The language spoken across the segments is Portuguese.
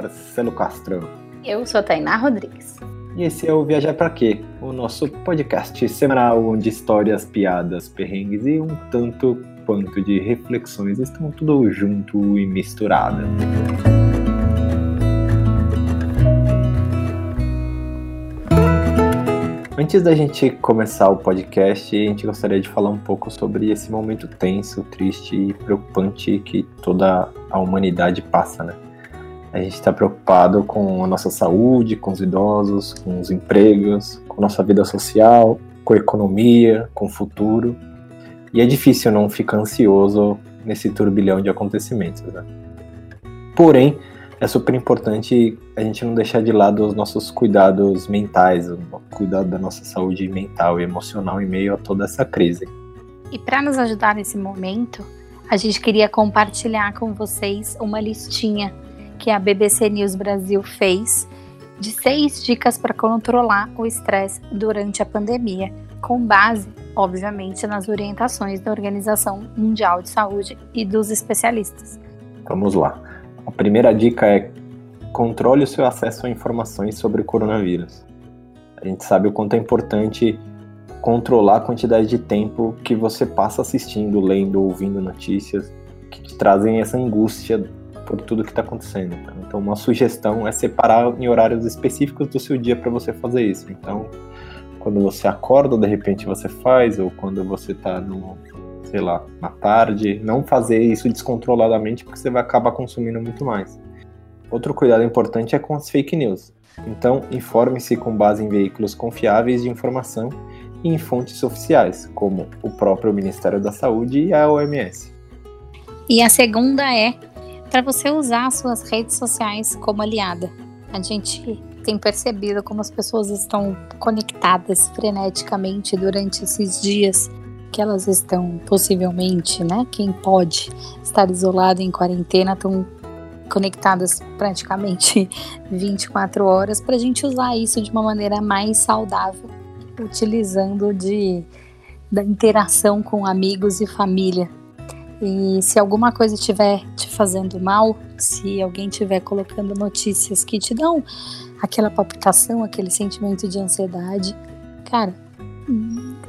Marcelo Castro. Eu sou a Tainá Rodrigues. E esse é o Viajar Pra Quê? O nosso podcast semanal onde histórias, piadas, perrengues e um tanto quanto de reflexões estão tudo junto e misturado. Antes da gente começar o podcast, a gente gostaria de falar um pouco sobre esse momento tenso, triste e preocupante que toda a humanidade passa, né? A gente está preocupado com a nossa saúde, com os idosos, com os empregos, com nossa vida social, com a economia, com o futuro. E é difícil não ficar ansioso nesse turbilhão de acontecimentos, né? Porém, é super importante a gente não deixar de lado os nossos cuidados mentais, o cuidado da nossa saúde mental e emocional em meio a toda essa crise. E para nos ajudar nesse momento, a gente queria compartilhar com vocês uma listinha que a BBC News Brasil fez de seis dicas para controlar o estresse durante a pandemia, com base, obviamente, nas orientações da Organização Mundial de Saúde e dos especialistas. Vamos lá. A primeira dica é controle o seu acesso a informações sobre o coronavírus. A gente sabe o quanto é importante controlar a quantidade de tempo que você passa assistindo, lendo, ouvindo notícias que te trazem essa angústia por tudo que está acontecendo. Tá? Então, uma sugestão é separar em horários específicos do seu dia para você fazer isso. Então, quando você acorda, de repente você faz, ou quando você está no, sei lá, na tarde, não fazer isso descontroladamente porque você vai acabar consumindo muito mais. Outro cuidado importante é com as fake news. Então, informe-se com base em veículos confiáveis de informação e em fontes oficiais, como o próprio Ministério da Saúde e a OMS. E a segunda é para você usar suas redes sociais como aliada. A gente tem percebido como as pessoas estão conectadas freneticamente durante esses dias que elas estão possivelmente, né? Quem pode estar isolado em quarentena estão conectadas praticamente 24 horas para a gente usar isso de uma maneira mais saudável, utilizando de da interação com amigos e família. E se alguma coisa estiver te fazendo mal, se alguém estiver colocando notícias que te dão aquela palpitação, aquele sentimento de ansiedade, cara,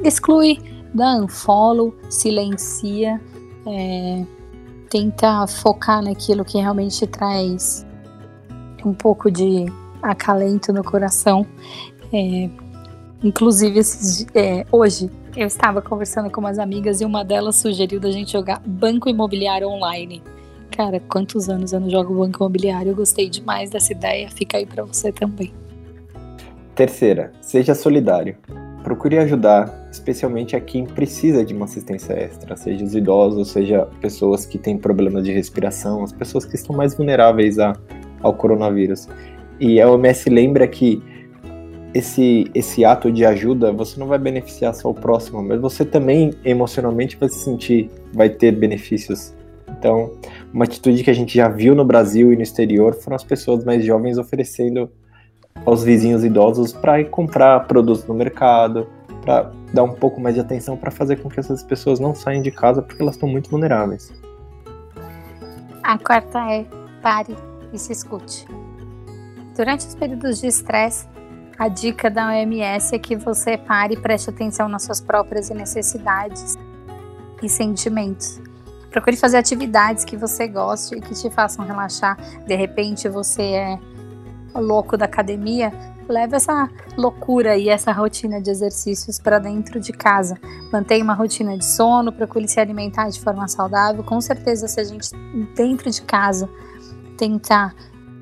exclui dá unfollow, silencia, é, tenta focar naquilo que realmente traz um pouco de acalento no coração. É, inclusive, esses, é, hoje eu estava conversando com umas amigas e uma delas sugeriu da gente jogar banco imobiliário online. Cara, quantos anos eu não jogo banco imobiliário? Eu gostei demais dessa ideia. Fica aí para você também. Terceira, seja solidário. Procure ajudar especialmente a quem precisa de uma assistência extra, seja os idosos, seja pessoas que têm problemas de respiração, as pessoas que estão mais vulneráveis a, ao coronavírus. E a OMS lembra que esse, esse ato de ajuda, você não vai beneficiar só o próximo, mas você também emocionalmente vai se sentir, vai ter benefícios. Então, uma atitude que a gente já viu no Brasil e no exterior foram as pessoas mais jovens oferecendo aos vizinhos idosos para comprar produtos no mercado, para dar um pouco mais de atenção para fazer com que essas pessoas não saiam de casa porque elas estão muito vulneráveis. A quarta é pare e se escute. Durante os períodos de estresse, a dica da OMS é que você pare e preste atenção nas suas próprias necessidades e sentimentos. Procure fazer atividades que você goste e que te façam relaxar. De repente você é louco da academia, leve essa loucura e essa rotina de exercícios para dentro de casa. Mantenha uma rotina de sono, procure se alimentar de forma saudável. Com certeza, se a gente dentro de casa tentar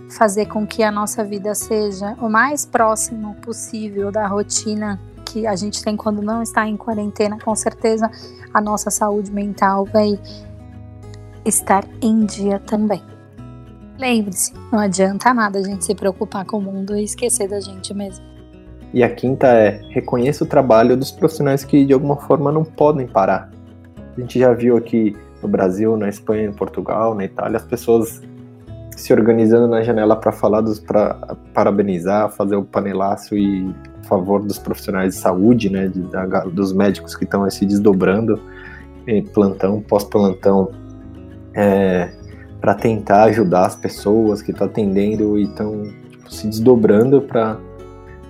fazer com que a nossa vida seja o mais próximo possível da rotina que a gente tem quando não está em quarentena, com certeza a nossa saúde mental vai estar em dia também. Lembre-se, não adianta nada a gente se preocupar com o mundo e esquecer da gente mesmo. E a quinta é: reconheça o trabalho dos profissionais que de alguma forma não podem parar. A gente já viu aqui no Brasil, na Espanha, em Portugal, na Itália, as pessoas se organizando na janela para falar dos para parabenizar, fazer o panelaço e a favor dos profissionais de saúde, né, de, da, dos médicos que estão se desdobrando, em plantão, pós-plantão, é, para tentar ajudar as pessoas que estão atendendo e estão tipo, se desdobrando para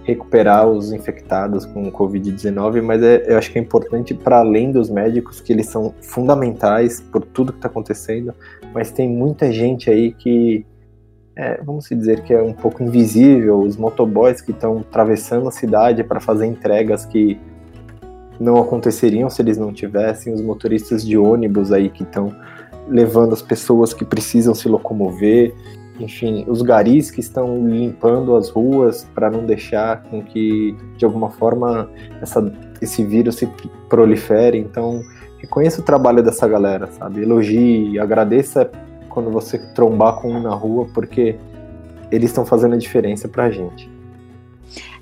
recuperar os infectados com Covid-19, mas é, eu acho que é importante para além dos médicos, que eles são fundamentais por tudo que está acontecendo, mas tem muita gente aí que, é, vamos dizer que é um pouco invisível, os motoboys que estão atravessando a cidade para fazer entregas que não aconteceriam se eles não tivessem, os motoristas de ônibus aí que estão levando as pessoas que precisam se locomover, enfim, os garis que estão limpando as ruas para não deixar com que, de alguma forma, essa, esse vírus se prolifere. Então, reconheça o trabalho dessa galera, sabe? Elogie, agradeça quando você trombar com um na rua, porque eles estão fazendo a diferença para a gente.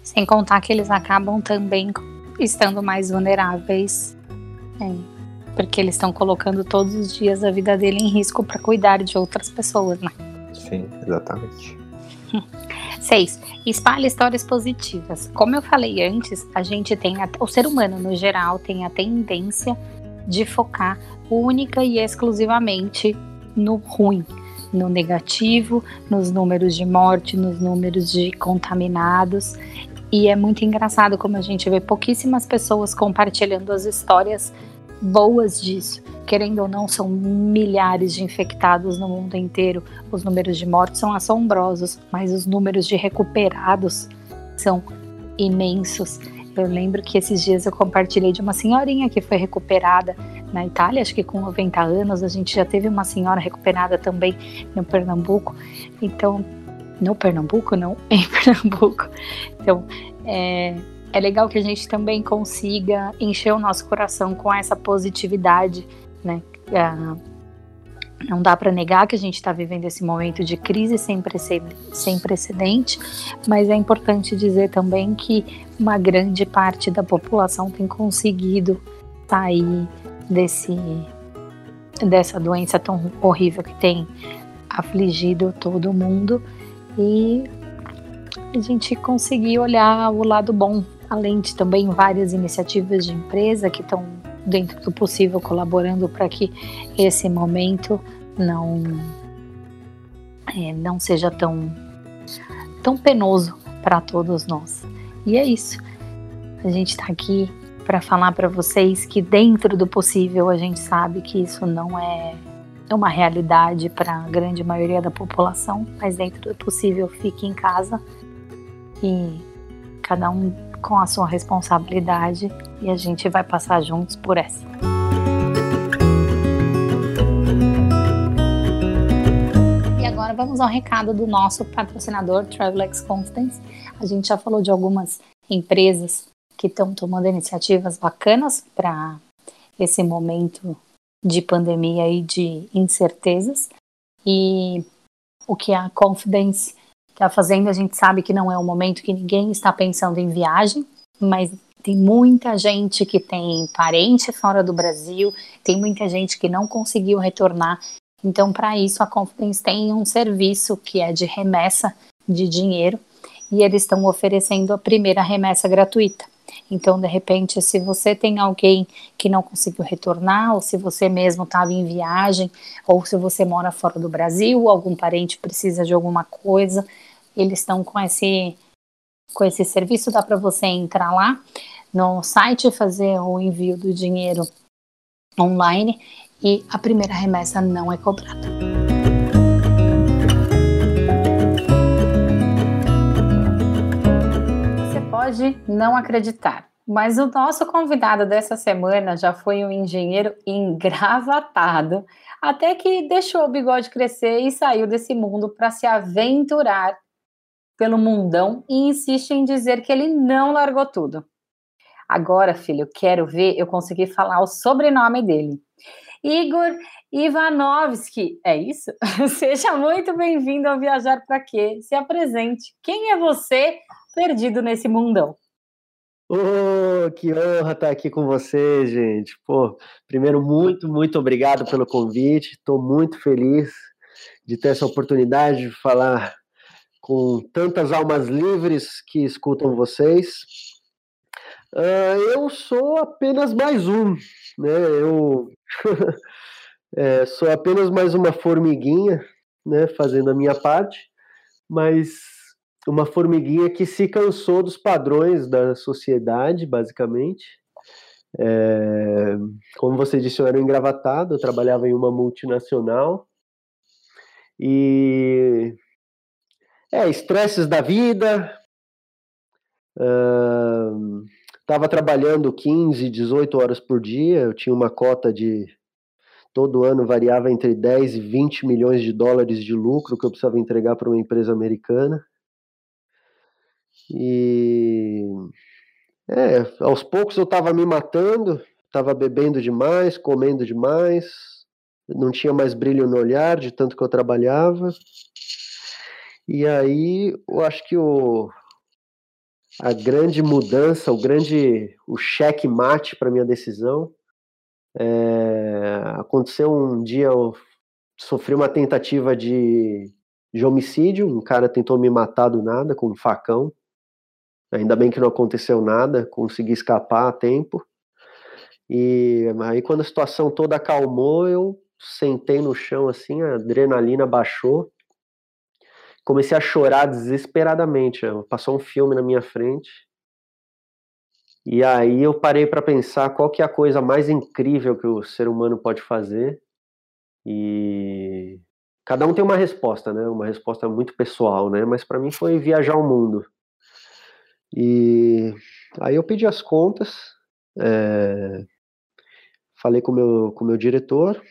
Sem contar que eles acabam também estando mais vulneráveis. É, porque eles estão colocando todos os dias a vida dele em risco para cuidar de outras pessoas, né? Sim, exatamente. Seis, espalhe histórias positivas. Como eu falei antes, a gente tem, a, o ser humano no geral tem a tendência de focar única e exclusivamente no ruim, no negativo, nos números de morte, nos números de contaminados. E é muito engraçado como a gente vê pouquíssimas pessoas compartilhando as histórias boas disso. Querendo ou não, são milhares de infectados no mundo inteiro. Os números de mortes são assombrosos, mas os números de recuperados são imensos. Eu lembro que esses dias eu compartilhei de uma senhorinha que foi recuperada na Itália, acho que com 90 anos. A gente já teve uma senhora recuperada também no Pernambuco. Então, no Pernambuco, não, em Pernambuco. Então, é, é legal que a gente também consiga encher o nosso coração com essa positividade, né? É, não dá para negar que a gente está vivendo esse momento de crise sem precedente, sem precedente, mas é importante dizer também que uma grande parte da população tem conseguido sair desse dessa doença tão horrível que tem afligido todo mundo e a gente conseguir olhar o lado bom além de também várias iniciativas de empresa que estão dentro do possível colaborando para que esse momento não é, não seja tão tão penoso para todos nós. E é isso. A gente está aqui para falar para vocês que dentro do possível a gente sabe que isso não é uma realidade para a grande maioria da população, mas dentro do possível fique em casa e cada um com a sua responsabilidade e a gente vai passar juntos por essa. E agora vamos ao recado do nosso patrocinador Travelex Confidence. A gente já falou de algumas empresas que estão tomando iniciativas bacanas para esse momento de pandemia e de incertezas. E o que a Confidence que a Fazenda a gente sabe que não é o momento que ninguém está pensando em viagem, mas tem muita gente que tem parente fora do Brasil, tem muita gente que não conseguiu retornar. Então, para isso, a Confidence tem um serviço que é de remessa de dinheiro e eles estão oferecendo a primeira remessa gratuita. Então, de repente, se você tem alguém que não conseguiu retornar, ou se você mesmo estava em viagem, ou se você mora fora do Brasil, algum parente precisa de alguma coisa, eles estão com esse com esse serviço, dá para você entrar lá no site fazer o envio do dinheiro online e a primeira remessa não é cobrada. Você pode não acreditar, mas o nosso convidado dessa semana já foi um engenheiro engravatado, até que deixou o bigode crescer e saiu desse mundo para se aventurar pelo mundão e insiste em dizer que ele não largou tudo. Agora, filho, quero ver eu conseguir falar o sobrenome dele. Igor Ivanovski, é isso? Seja muito bem-vindo ao Viajar para Quê? Se apresente. Quem é você perdido nesse mundão? Oh, que honra estar aqui com você, gente. Pô, primeiro, muito, muito obrigado pelo convite. Estou muito feliz de ter essa oportunidade de falar com tantas almas livres que escutam vocês. Uh, eu sou apenas mais um, né? Eu É, sou apenas mais uma formiguinha, né, fazendo a minha parte, mas uma formiguinha que se cansou dos padrões da sociedade, basicamente. É, como você disse, eu era engravatado, eu trabalhava em uma multinacional. E. É, estresses da vida. Uh, trabalhando 15, 18 horas por dia, eu tinha uma cota de. Todo ano variava entre 10 e 20 milhões de dólares de lucro que eu precisava entregar para uma empresa americana. E é, aos poucos eu estava me matando, estava bebendo demais, comendo demais, não tinha mais brilho no olhar de tanto que eu trabalhava. E aí, eu acho que o, a grande mudança, o grande o cheque mate para minha decisão é, aconteceu um dia eu sofri uma tentativa de, de homicídio, um cara tentou me matar do nada com um facão. Ainda bem que não aconteceu nada, consegui escapar a tempo. E aí quando a situação toda acalmou, eu sentei no chão assim, a adrenalina baixou. Comecei a chorar desesperadamente. Passou um filme na minha frente. E aí eu parei para pensar qual que é a coisa mais incrível que o ser humano pode fazer. E cada um tem uma resposta, né? Uma resposta muito pessoal, né? Mas para mim foi viajar o mundo. E aí eu pedi as contas, é, falei com meu, o com meu diretor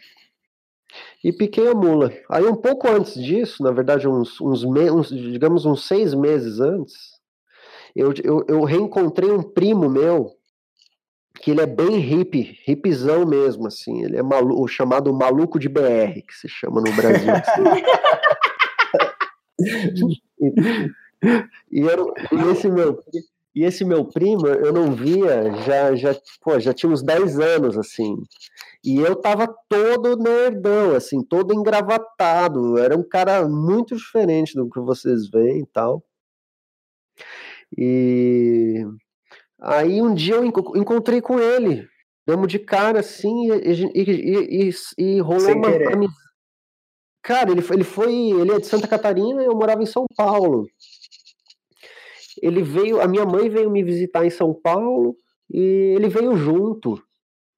e piquei a mula. Aí um pouco antes disso, na verdade uns, uns, me, uns digamos uns seis meses antes, eu, eu, eu reencontrei um primo meu que ele é bem hippie, hippizão mesmo, assim. Ele é malu o chamado maluco de BR, que se chama no Brasil. Assim. E, eu, e esse meu e esse meu primo, eu não via, já, já, pô, já tinha uns 10 anos, assim. E eu tava todo nerdão, assim, todo engravatado. Era um cara muito diferente do que vocês veem e tal. E aí um dia eu encontrei com ele. Damos de cara, assim, e, e, e, e rolou uma amizade. Cara, ele, ele foi. Ele é de Santa Catarina e eu morava em São Paulo ele veio, a minha mãe veio me visitar em São Paulo e ele veio junto.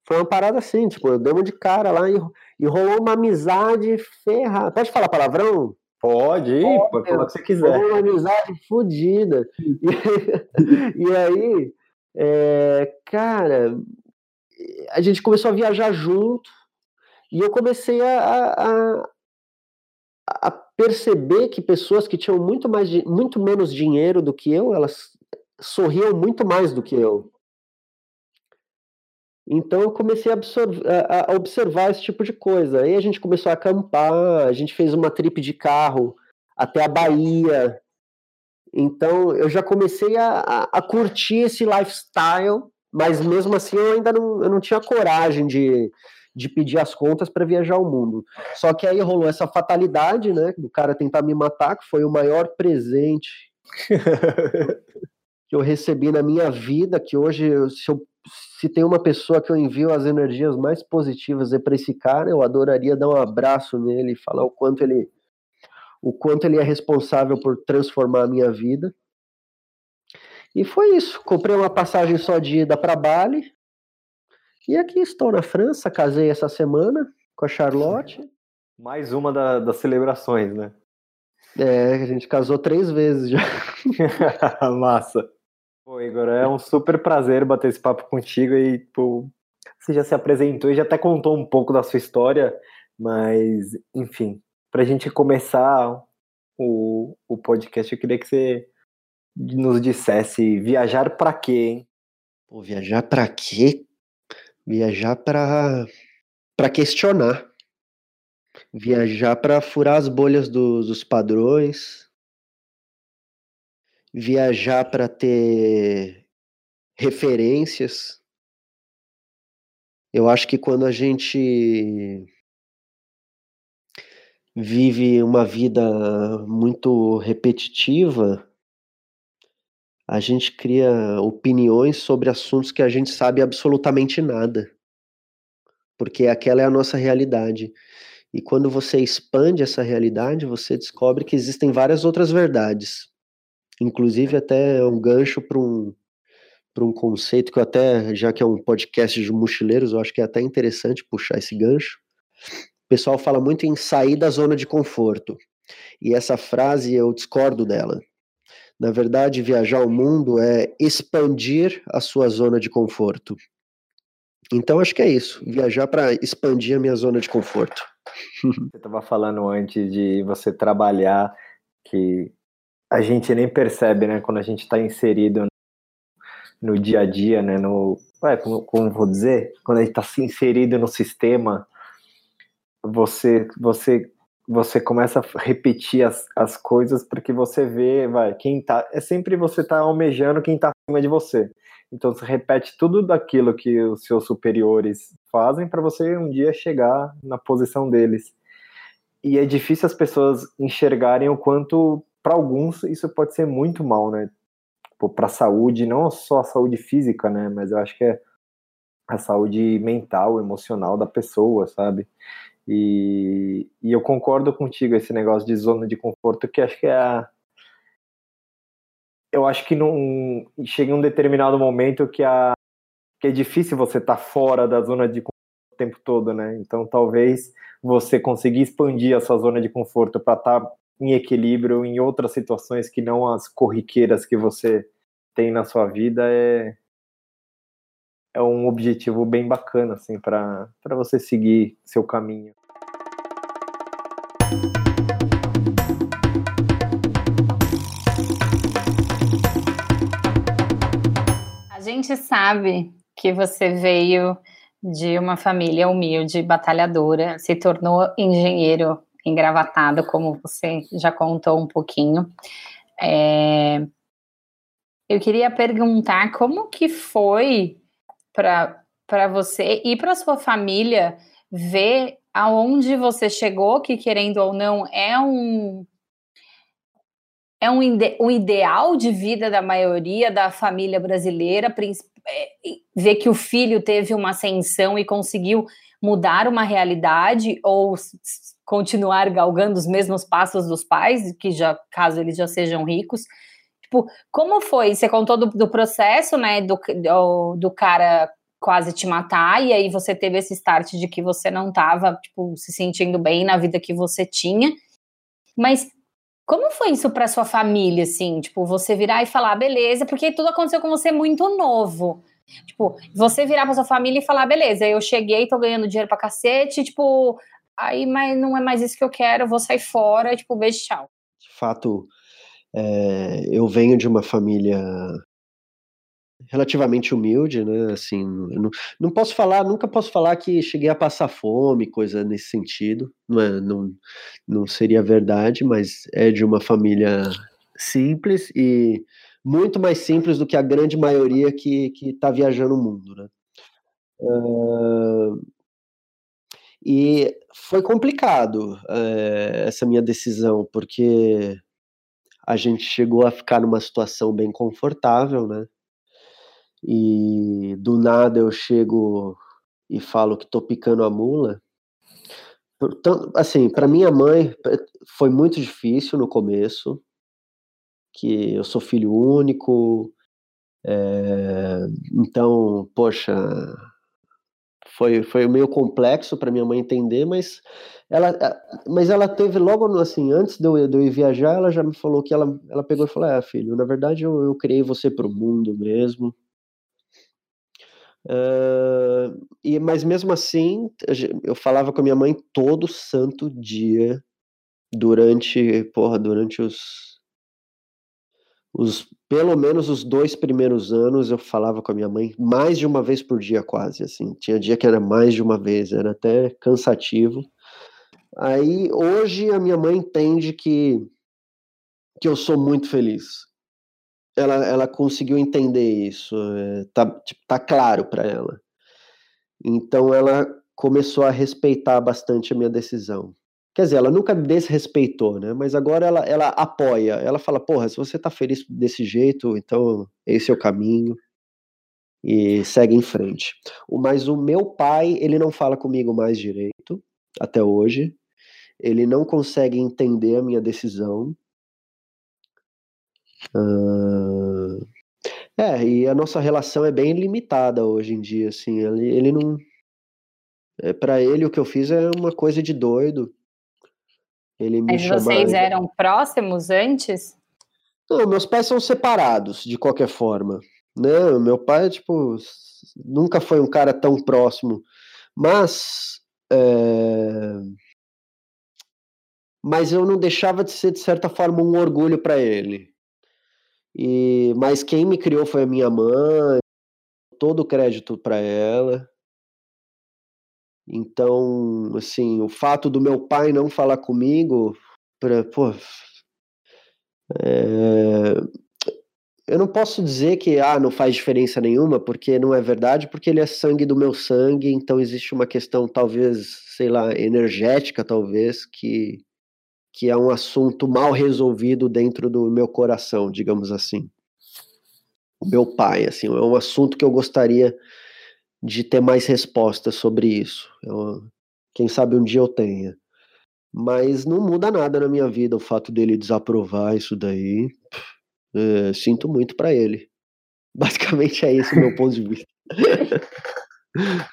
Foi uma parada assim, tipo, demos de cara lá e, e rolou uma amizade ferrada. Pode falar palavrão? Pode, ir, pode falar o que você quiser. Rolou uma amizade fodida. E, e, aí, é, cara, a gente começou a viajar junto e eu comecei a, a, a perceber que pessoas que tinham muito mais muito menos dinheiro do que eu, elas sorriam muito mais do que eu. Então eu comecei a, a, observar esse tipo de coisa. Aí a gente começou a acampar, a gente fez uma trip de carro até a Bahia. Então eu já comecei a, a, a curtir esse lifestyle, mas mesmo assim eu ainda não, eu não tinha coragem de, de pedir as contas para viajar o mundo. Só que aí rolou essa fatalidade, né, do cara tentar me matar, que foi o maior presente que eu recebi na minha vida, que hoje se, eu, se tem uma pessoa que eu envio as energias mais positivas é para esse cara, eu adoraria dar um abraço nele e falar o quanto ele o quanto ele é responsável por transformar a minha vida. E foi isso. Comprei uma passagem só de ida para Bali, e aqui estou na França, casei essa semana com a Charlotte. Mais uma da, das celebrações, né? É, a gente casou três vezes já. Massa. Pô, Igor, é um super prazer bater esse papo contigo e, pô, você já se apresentou e já até contou um pouco da sua história, mas, enfim, para a gente começar o, o podcast, eu queria que você nos dissesse viajar para quê, hein? Pô, viajar para quê? Viajar para para questionar. Viajar para furar as bolhas do, dos padrões. Viajar para ter referências. Eu acho que quando a gente vive uma vida muito repetitiva, a gente cria opiniões sobre assuntos que a gente sabe absolutamente nada. porque aquela é a nossa realidade. E quando você expande essa realidade, você descobre que existem várias outras verdades. Inclusive, até um gancho para um, um conceito que eu até, já que é um podcast de mochileiros, eu acho que é até interessante puxar esse gancho. O pessoal fala muito em sair da zona de conforto. E essa frase eu discordo dela. Na verdade, viajar o mundo é expandir a sua zona de conforto. Então, acho que é isso. Viajar para expandir a minha zona de conforto. Você estava falando antes de você trabalhar que a gente nem percebe, né, quando a gente está inserido no dia a dia, né? No, como, como vou dizer, quando a gente está se inserido no sistema, você você você começa a repetir as, as coisas porque você vê, vai, quem tá, é sempre você tá almejando quem tá acima de você. Então você repete tudo daquilo que os seus superiores fazem para você um dia chegar na posição deles. E é difícil as pessoas enxergarem o quanto para alguns isso pode ser muito mal, né? para a saúde, não só a saúde física, né, mas eu acho que é a saúde mental, emocional da pessoa, sabe? E, e eu concordo contigo esse negócio de zona de conforto, que acho que é a, eu acho que não chega um determinado momento que a que é difícil você estar tá fora da zona de conforto o tempo todo, né? Então talvez você conseguir expandir a sua zona de conforto para estar tá em equilíbrio em outras situações que não as corriqueiras que você tem na sua vida é é um objetivo bem bacana assim para para você seguir seu caminho. Gente sabe que você veio de uma família humilde, batalhadora, se tornou engenheiro engravatado, como você já contou um pouquinho. É... Eu queria perguntar como que foi para você e para sua família ver aonde você chegou, que querendo ou não é um é um, ide um ideal de vida da maioria da família brasileira, é, ver que o filho teve uma ascensão e conseguiu mudar uma realidade ou continuar galgando os mesmos passos dos pais, que já caso eles já sejam ricos. Tipo, como foi? Você contou do, do processo, né, do, do, do, cara quase te matar, e aí você teve esse start de que você não estava, tipo, se sentindo bem na vida que você tinha. Mas como foi isso para sua família, assim? Tipo, você virar e falar, beleza, porque tudo aconteceu com você muito novo. Tipo, você virar pra sua família e falar, beleza, eu cheguei, tô ganhando dinheiro pra cacete, tipo, aí mas não é mais isso que eu quero, vou sair fora, tipo, beijo, tchau. De fato, é, eu venho de uma família relativamente humilde, né? Assim, não, não posso falar, nunca posso falar que cheguei a passar fome, coisa nesse sentido. Não, é, não, não seria verdade, mas é de uma família simples e muito mais simples do que a grande maioria que está viajando o mundo, né? Uh, e foi complicado uh, essa minha decisão, porque a gente chegou a ficar numa situação bem confortável, né? E do nada eu chego e falo que tô picando a mula. Portanto, assim, para minha mãe foi muito difícil no começo, que eu sou filho único, é, então, poxa, foi, foi meio complexo para minha mãe entender, mas ela, mas ela teve logo assim, antes de eu, de eu ir viajar, ela já me falou que ela, ela pegou e falou: É, filho, na verdade eu, eu criei você para o mundo mesmo. Uh, e, mas mesmo assim, eu falava com a minha mãe todo santo dia, durante, porra, durante os os pelo menos os dois primeiros anos eu falava com a minha mãe mais de uma vez por dia quase assim. Tinha dia que era mais de uma vez era até cansativo. Aí hoje a minha mãe entende que que eu sou muito feliz ela, ela conseguiu entender isso é, tá, tipo, tá claro para ela então ela começou a respeitar bastante a minha decisão Quer dizer, ela nunca desrespeitou, né? Mas agora ela, ela apoia. Ela fala, porra, se você tá feliz desse jeito, então esse é o caminho. e segue em frente. Mas o meu pai, ele não fala comigo mais direito, até hoje. Ele não consegue entender a minha decisão. Uh... É, e a nossa relação é bem limitada hoje em dia, assim. Ele, ele não. É, para ele, o que eu fiz é uma coisa de doido. Ele me Mas chama... vocês eram próximos antes? Não, meus pais são separados, de qualquer forma. Né? meu pai, tipo, nunca foi um cara tão próximo. Mas. É... Mas eu não deixava de ser, de certa forma, um orgulho para ele. E, mas quem me criou foi a minha mãe, todo o crédito para ela. Então, assim, o fato do meu pai não falar comigo, pra, pô, é, eu não posso dizer que ah, não faz diferença nenhuma, porque não é verdade, porque ele é sangue do meu sangue, então existe uma questão, talvez, sei lá, energética, talvez, que, que é um assunto mal resolvido dentro do meu coração, digamos assim. O meu pai, assim, é um assunto que eu gostaria de ter mais respostas sobre isso. Eu, quem sabe um dia eu tenha. Mas não muda nada na minha vida o fato dele desaprovar isso daí. É, sinto muito para ele. Basicamente é esse o meu ponto de vista.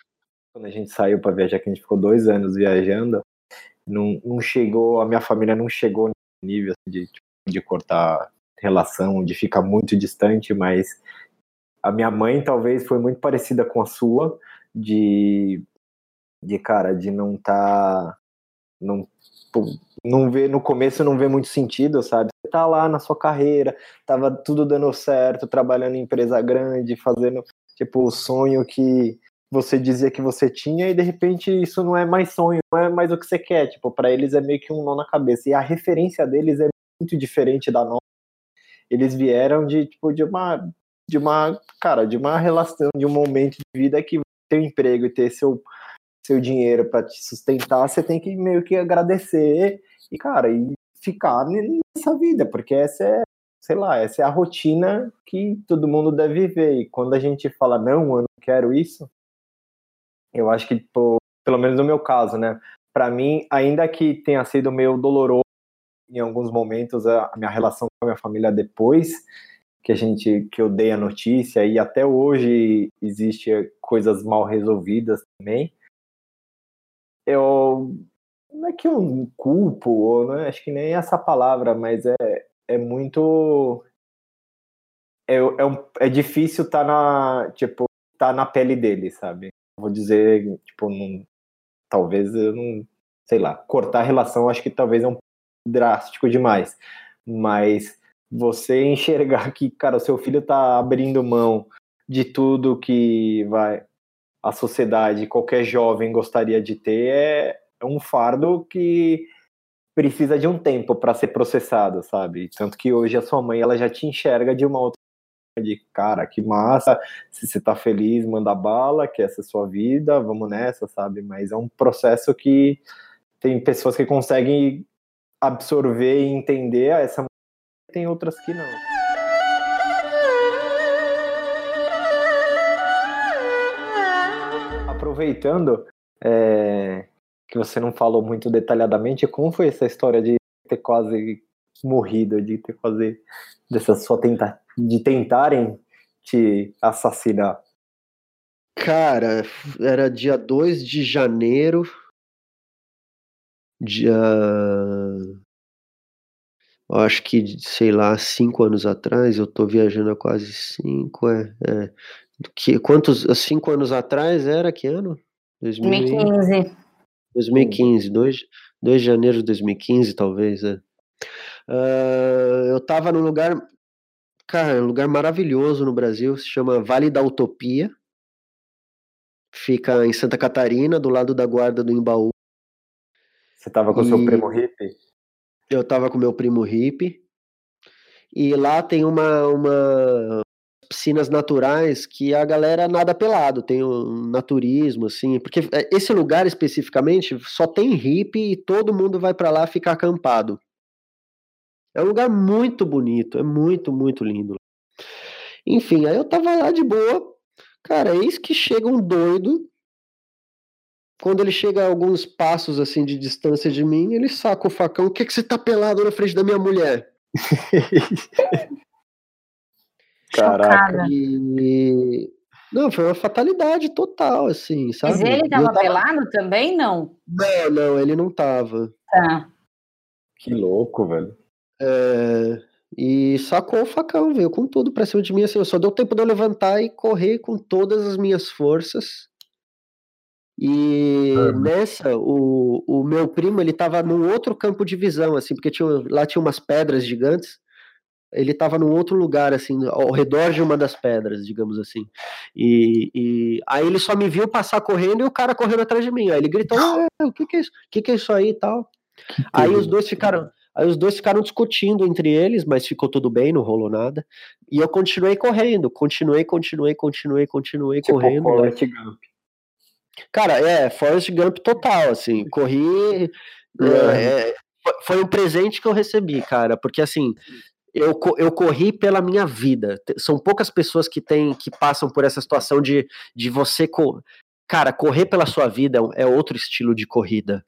Quando a gente saiu para viajar, que a gente ficou dois anos viajando, não, não chegou, a minha família não chegou no nível assim, de, tipo, de cortar relação, de ficar muito distante, mas a minha mãe talvez foi muito parecida com a sua, de, de cara, de não tá, não não vê no começo não vê muito sentido, sabe? Você tá lá na sua carreira, tava tudo dando certo, trabalhando em empresa grande, fazendo tipo o sonho que você dizia que você tinha e de repente isso não é mais sonho, não é mais o que você quer, tipo, para eles é meio que um nó na cabeça. E a referência deles é muito diferente da nossa. Eles vieram de tipo de uma de uma, cara, de uma relação, de um momento de vida que ter um emprego e ter seu seu dinheiro para te sustentar, você tem que meio que agradecer e, cara, e ficar nessa vida, porque essa é, sei lá, essa é a rotina que todo mundo deve viver. E quando a gente fala, não, eu não quero isso, eu acho que, pô, pelo menos no meu caso, né, para mim, ainda que tenha sido meio doloroso em alguns momentos a minha relação com a minha família depois que a gente que eu dei a notícia e até hoje existe coisas mal resolvidas também eu não é que eu culpo, ou não é, acho que nem essa palavra, mas é, é muito é, é, um, é difícil estar tá na tipo tá na pele dele, sabe? Vou dizer tipo não, talvez eu não sei lá cortar a relação, acho que talvez é um drástico demais, mas você enxergar que cara o seu filho tá abrindo mão de tudo que vai a sociedade, qualquer jovem gostaria de ter, é, é um fardo que precisa de um tempo para ser processado, sabe? Tanto que hoje a sua mãe ela já te enxerga de uma outra de cara, que massa, se você tá feliz, manda bala, que essa é a sua vida, vamos nessa, sabe? Mas é um processo que tem pessoas que conseguem absorver e entender essa tem outras que não. aproveitando é, que você não falou muito detalhadamente, como foi essa história de ter quase morrido, de ter quase dessa sua tenta de tentarem te assassinar? Cara, era dia 2 de janeiro, dia. acho que, sei lá, cinco anos atrás, eu tô viajando há quase cinco, é, é que, quantos, cinco anos atrás era que ano? 2015. 2015, 2, 2 de janeiro de 2015, talvez, é. Uh, eu tava num lugar, cara, um lugar maravilhoso no Brasil, se chama Vale da Utopia. Fica em Santa Catarina, do lado da guarda do Embaú. Você tava com e... seu primo hippie? Eu tava com meu primo hippie. E lá tem uma, uma, piscinas naturais que a galera nada pelado, tem um naturismo, assim, porque é, esse lugar especificamente só tem hippie e todo mundo vai para lá ficar acampado. É um lugar muito bonito, é muito, muito lindo. Enfim, aí eu tava lá de boa, Cara, eis que chega um doido. Quando ele chega a alguns passos assim de distância de mim, ele saca o facão. O que, que você tá pelado na frente da minha mulher? Caraca. E. Não, foi uma fatalidade total, assim, sabe? Mas ele tava, tava pelado também, não? Não, não, ele não tava. Tá. Que louco, velho. É, e sacou o facão, veio com tudo pra cima de mim, assim, só deu tempo de eu levantar e correr com todas as minhas forças. E Uhum. nessa, o, o meu primo, ele tava num outro campo de visão, assim, porque tinha, lá tinha umas pedras gigantes, ele tava num outro lugar, assim, ao redor de uma das pedras, digamos assim. E, e aí ele só me viu passar correndo e o cara correndo atrás de mim. Aí ele gritou, "Ah, o que que é isso? O que que é isso aí e tal? Aí os dois ficaram, aí os dois ficaram discutindo entre eles, mas ficou tudo bem, não rolou nada. E eu continuei correndo, continuei, continuei, continuei, continuei Tipo, correndo. né? Forrest Gump. Cara, é, Forrest Gump total, assim, corri. é, é, foi- um presente que eu recebi, cara, porque assim. Eu, eu corri pela minha vida. São poucas pessoas que têm que passam por essa situação de, de você. co- Cara, correr pela sua vida é é outro estilo de corrida.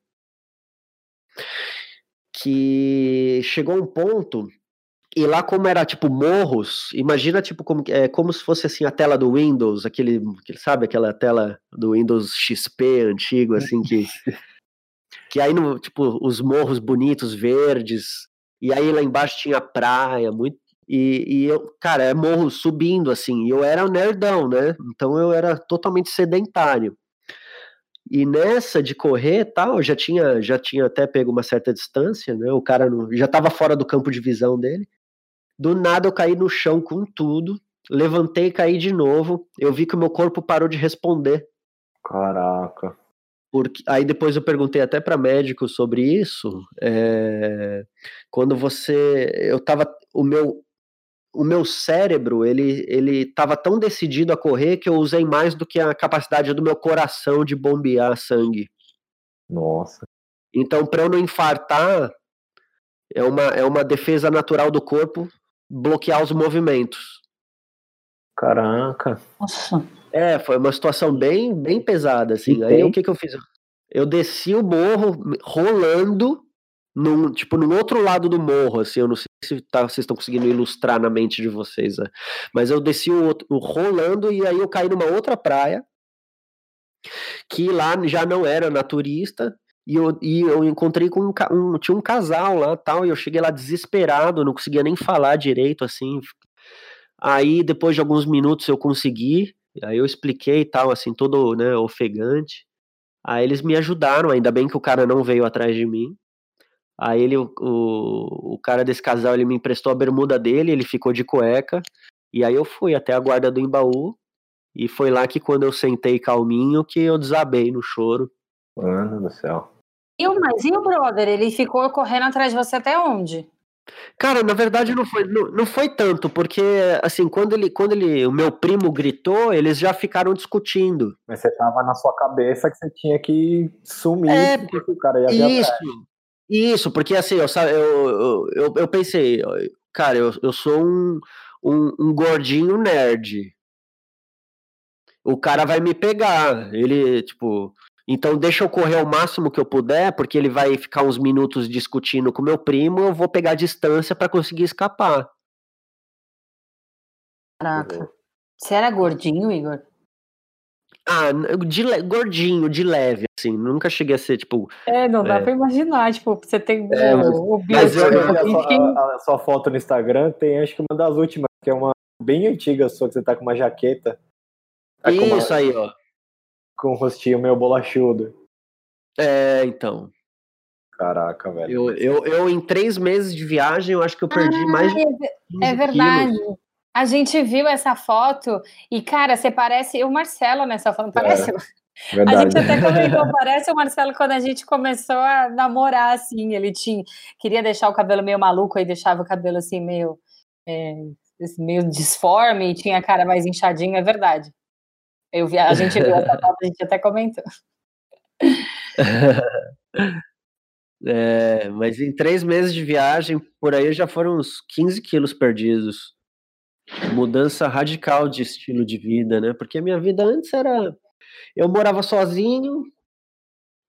Que chegou um ponto e lá como era tipo morros, imagina tipo como é como se fosse assim a tela do Windows, aquele, sabe aquela tela do Windows XP antigo assim que que aí no tipo os morros bonitos verdes e aí lá embaixo tinha praia, muito e, e eu, cara, é morro subindo assim, e eu era um nerdão, né? Então eu era totalmente sedentário. E nessa de correr, tal, já tinha já tinha até pego uma certa distância, né? O cara não- já estava fora do campo de visão dele. Do nada eu caí no chão com tudo, levantei e caí de novo. Eu vi que o meu corpo parou de responder. Caraca. Porque aí depois eu perguntei até para médico sobre isso. é, quando você, eu tava, o meu, o meu cérebro ele ele estava tão decidido a correr que eu usei mais do que a capacidade do meu coração de bombear sangue. Nossa. Então, para eu não infartar, é uma, é uma defesa natural do corpo bloquear os movimentos. Caraca. Nossa. É, foi uma situação bem, bem pesada, assim. E Aí tem- o que que eu fiz? Eu desci o morro rolando, num, tipo, no outro lado do morro, assim, eu não sei se tá- vocês estão conseguindo ilustrar na mente de vocês, né? mas eu desci o, o rolando e aí eu caí numa outra praia, que lá já não era naturista, e eu, e eu encontrei com um, um- tinha um casal lá, tal, e eu cheguei lá desesperado, não conseguia nem falar direito, assim, aí depois de alguns minutos eu consegui, Aí eu expliquei tal, assim, todo, né, ofegante. Aí eles me ajudaram, ainda bem que o cara não veio atrás de mim. Aí ele, o, o, o cara desse casal, ele me emprestou a bermuda dele, ele ficou de cueca. E aí eu fui até a guarda do Embaú. E foi lá que quando eu sentei calminho que eu desabei no choro. Mano do céu. E o, mas e o brother? Ele ficou correndo atrás de você até onde? Cara, na verdade não foi, não, não foi tanto, porque assim, quando ele, quando ele, o meu primo gritou, eles já ficaram discutindo. Mas você tava na sua cabeça que você tinha que sumir É, porque o cara ia Isso. Isso, porque assim, eu, eu, eu, eu, pensei, cara, eu, eu sou um, um, um gordinho nerd. O cara vai me pegar. Ele, tipo, então deixa eu correr o máximo que eu puder, porque ele vai ficar uns minutos discutindo com meu primo, eu vou pegar distância para conseguir escapar. Caraca. Você era gordinho, Igor? Ah, de gordinho, de leve, assim, nunca cheguei a ser, tipo, É, não dá É. pra imaginar, tipo, você tem É, mas- o, o mas eu- a, sua, enfim. a- a sua foto no Instagram tem acho que uma das últimas, que é uma bem antiga sua, que você tá com uma jaqueta. Tá com, uma- isso aí, ó. com um rostinho meio bolachudo. É, então. Caraca, velho. Eu, eu, eu, em três meses de viagem, eu acho que eu perdi mais de Ah, 15 é verdade. quilos. A gente viu essa foto e, cara, você parece o Marcelo nessa foto. Parece? A Verdade. gente até comentou, parece o Marcelo quando a gente começou a namorar, assim. Ele tinha, queria deixar o cabelo meio maluco, aí deixava o cabelo assim, meio, é, meio disforme, e tinha a cara mais inchadinha, é verdade. Eu vi, a gente viu essa foto, a gente até comentou. É, mas em três meses de viagem, por aí já foram uns 15 quilos perdidos. mudança radical de estilo de vida, né? Porque a minha vida antes era. Eu morava sozinho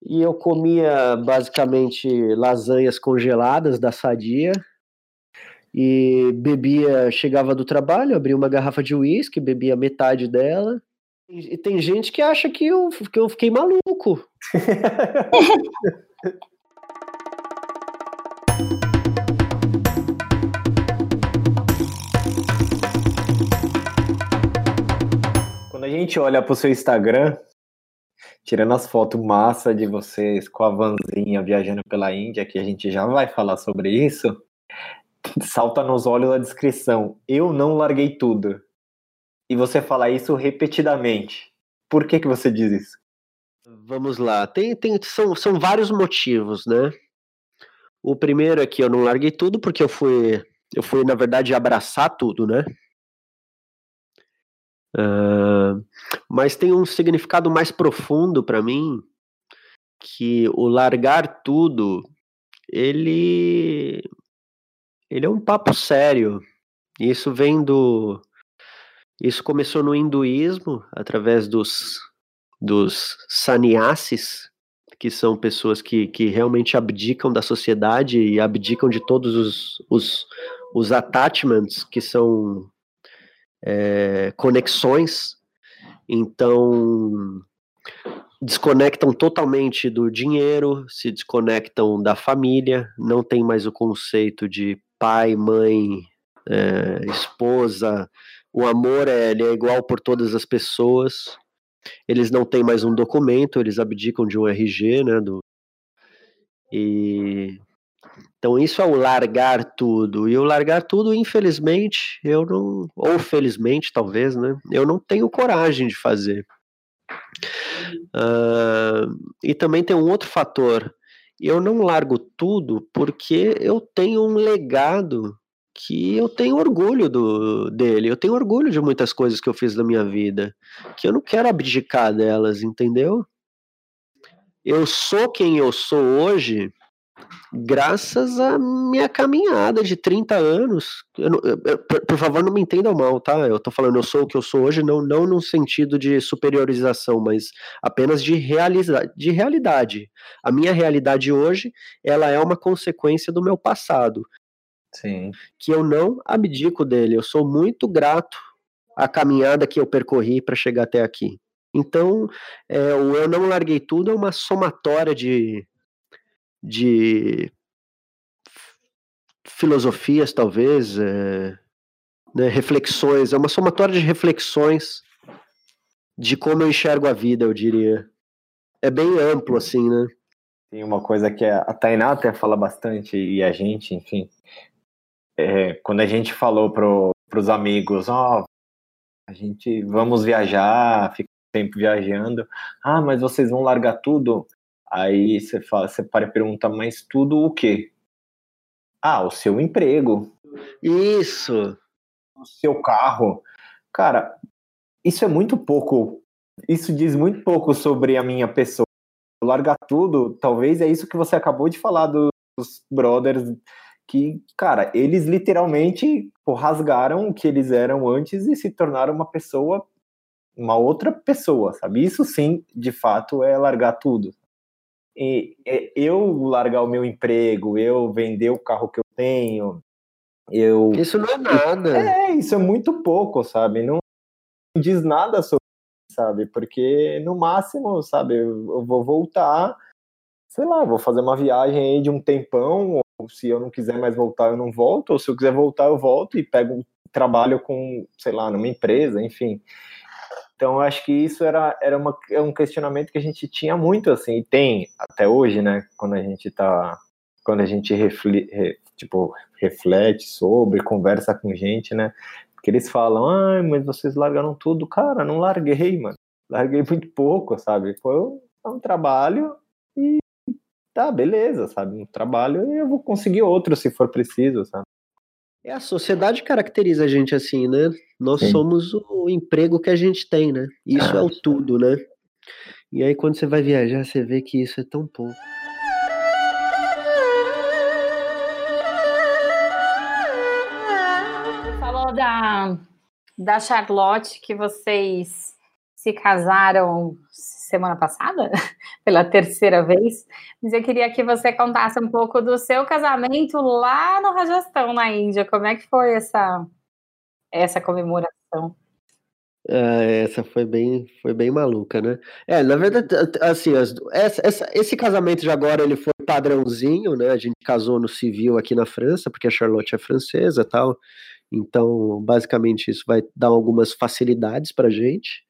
e eu comia basicamente lasanhas congeladas da Sadia e bebia, chegava do trabalho, abria uma garrafa de uísque, bebia metade dela. E tem gente que acha que eu, que eu fiquei maluco. gente olha para o seu Instagram, tirando as fotos massa de vocês com a vanzinha viajando pela Índia, que a gente já vai falar sobre isso, salta nos olhos a descrição. Eu não larguei tudo. E você fala isso repetidamente. Por que, que você diz isso? Vamos lá. Tem, tem, são, são vários motivos, né? O primeiro é que eu não larguei tudo porque eu fui, eu fui na verdade, abraçar tudo, né? Mas tem um significado mais profundo para mim que o largar tudo ele ele é um papo sério. Isso vem do. Isso começou no hinduísmo, através dos, dos sannyasis, que são pessoas que, que realmente abdicam da sociedade e abdicam de todos os, os, os attachments, que são é, conexões. Então, desconectam totalmente do dinheiro, se desconectam da família, não tem mais o conceito de pai, mãe, é, esposa. O amor é, ele é igual por todas as pessoas. Eles não têm mais um documento, eles abdicam de um RG, né? Do, e então isso é o largar tudo. E o largar tudo, infelizmente, eu não, ou felizmente, talvez, né? Eu não tenho coragem de fazer. Uh, e também tem um outro fator eu não largo tudo porque eu tenho um legado que eu tenho orgulho do, dele. Eu tenho orgulho de muitas coisas que eu fiz na minha vida, que eu não quero abdicar delas, entendeu? Eu sou quem eu sou hoje graças à minha caminhada de 30 anos. Eu, eu, por, por, favor, não me entendam mal, tá? Eu tô falando, eu sou o que eu sou hoje, não, não no sentido de superiorização, mas apenas de, realiza, de realidade. A minha realidade hoje, ela é uma consequência do meu passado. Sim. Que eu não abdico dele. Eu sou muito grato à caminhada que eu percorri para chegar até aqui. Então, é, o Eu Não Larguei Tudo é uma somatória de, de filosofias, talvez, é, né, reflexões, é uma somatória de reflexões de como eu enxergo a vida, eu diria. É bem amplo, assim, né? Tem uma coisa que a Tainá até fala bastante, e a gente, enfim, é, quando a gente falou pro, pros amigos, ó, oh, a gente vamos viajar, fica tempo viajando, ah, mas vocês vão largar tudo? Aí você fala, você para e pergunta, mas tudo o quê? Ah, o seu emprego. Isso. O seu carro. Cara, isso é muito pouco. Isso diz muito pouco sobre a minha pessoa. Largar tudo, talvez é isso que você acabou de falar dos brothers, que, cara, eles literalmente pô, rasgaram o que eles eram antes e se tornaram uma pessoa, uma outra pessoa, sabe? Isso sim, de fato, é largar tudo eu largar o meu emprego, eu vender o carro que eu tenho, eu. Isso não é nada. É, isso é muito pouco, sabe? Não diz nada sobre, sabe? Porque no máximo, sabe, eu vou voltar, sei lá, vou fazer uma viagem aí de um tempão, ou se eu não quiser mais voltar, eu não volto, ou se eu quiser voltar, eu volto e pego um trabalho com, sei lá, numa empresa, enfim. Então, acho que isso era, era uma, é um questionamento que a gente tinha muito, assim, e tem até hoje, né, quando a gente tá, quando a gente reflete, re, tipo, reflete sobre, conversa com gente, né, porque eles falam, ai, mas vocês largaram tudo. Cara, não larguei, mano, larguei muito pouco, sabe, foi um trabalho e tá, beleza, sabe, um trabalho e eu vou conseguir outro se for preciso, sabe. É, a sociedade caracteriza a gente assim, né? Nós Sim. somos o emprego que a gente tem, né? Isso é o tudo, né? E aí quando você vai viajar, você vê que isso é tão pouco. Falou falou da, da Charlotte que vocês se casaram semana passada, pela terceira vez, mas eu queria que você contasse um pouco do seu casamento lá no Rajastão, na Índia. Como é que foi essa, essa comemoração? É, essa foi bem, foi bem maluca, né? É, na verdade, assim, essa, essa, esse casamento de agora ele foi padrãozinho, né? A gente casou no civil aqui na França, porque a Charlotte é francesa, tal. Então, basicamente, isso vai dar algumas facilidades para gente.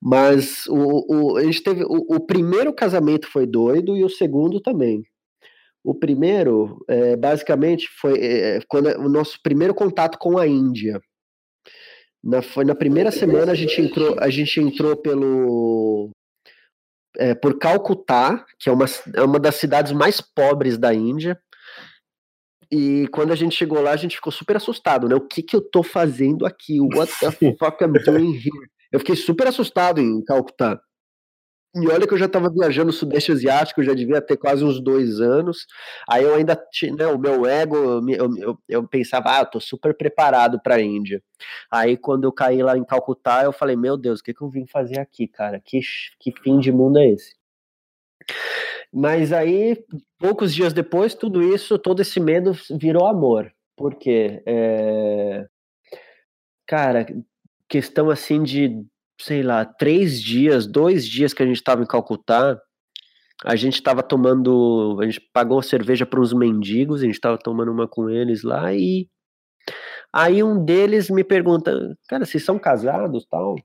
Mas o, o, a gente teve. O, o, primeiro casamento foi doido e o segundo também. O primeiro, é, basicamente, foi é, quando o nosso primeiro contato com a Índia. Na, foi na primeira semana a gente entrou, a gente entrou pelo é, por Calcutá, que é uma, é uma das cidades mais pobres da Índia. E quando a gente chegou lá, a gente ficou super assustado, né? O que que eu tô fazendo aqui? What the fuck I'm doing here? Eu fiquei super assustado em Calcutá. E olha que eu já estava viajando no Sudeste Asiático, eu já devia ter quase uns dois anos. Aí eu ainda tinha, né, o meu ego, eu, eu, eu pensava, ah, eu tô super preparado para a Índia. Aí quando eu caí lá em Calcutá, eu falei, meu Deus, o que, que eu vim fazer aqui, cara? Que, que fim de mundo é esse? Mas aí, poucos dias depois, tudo isso, todo esse medo virou amor. Por quê? É... Cara, questão assim de sei lá, três dias, dois dias que a gente estava em Calcutá, a gente estava tomando, a gente pagou cerveja para uns mendigos, a gente estava tomando uma com eles lá e aí um deles me pergunta, cara, vocês são casados, tal?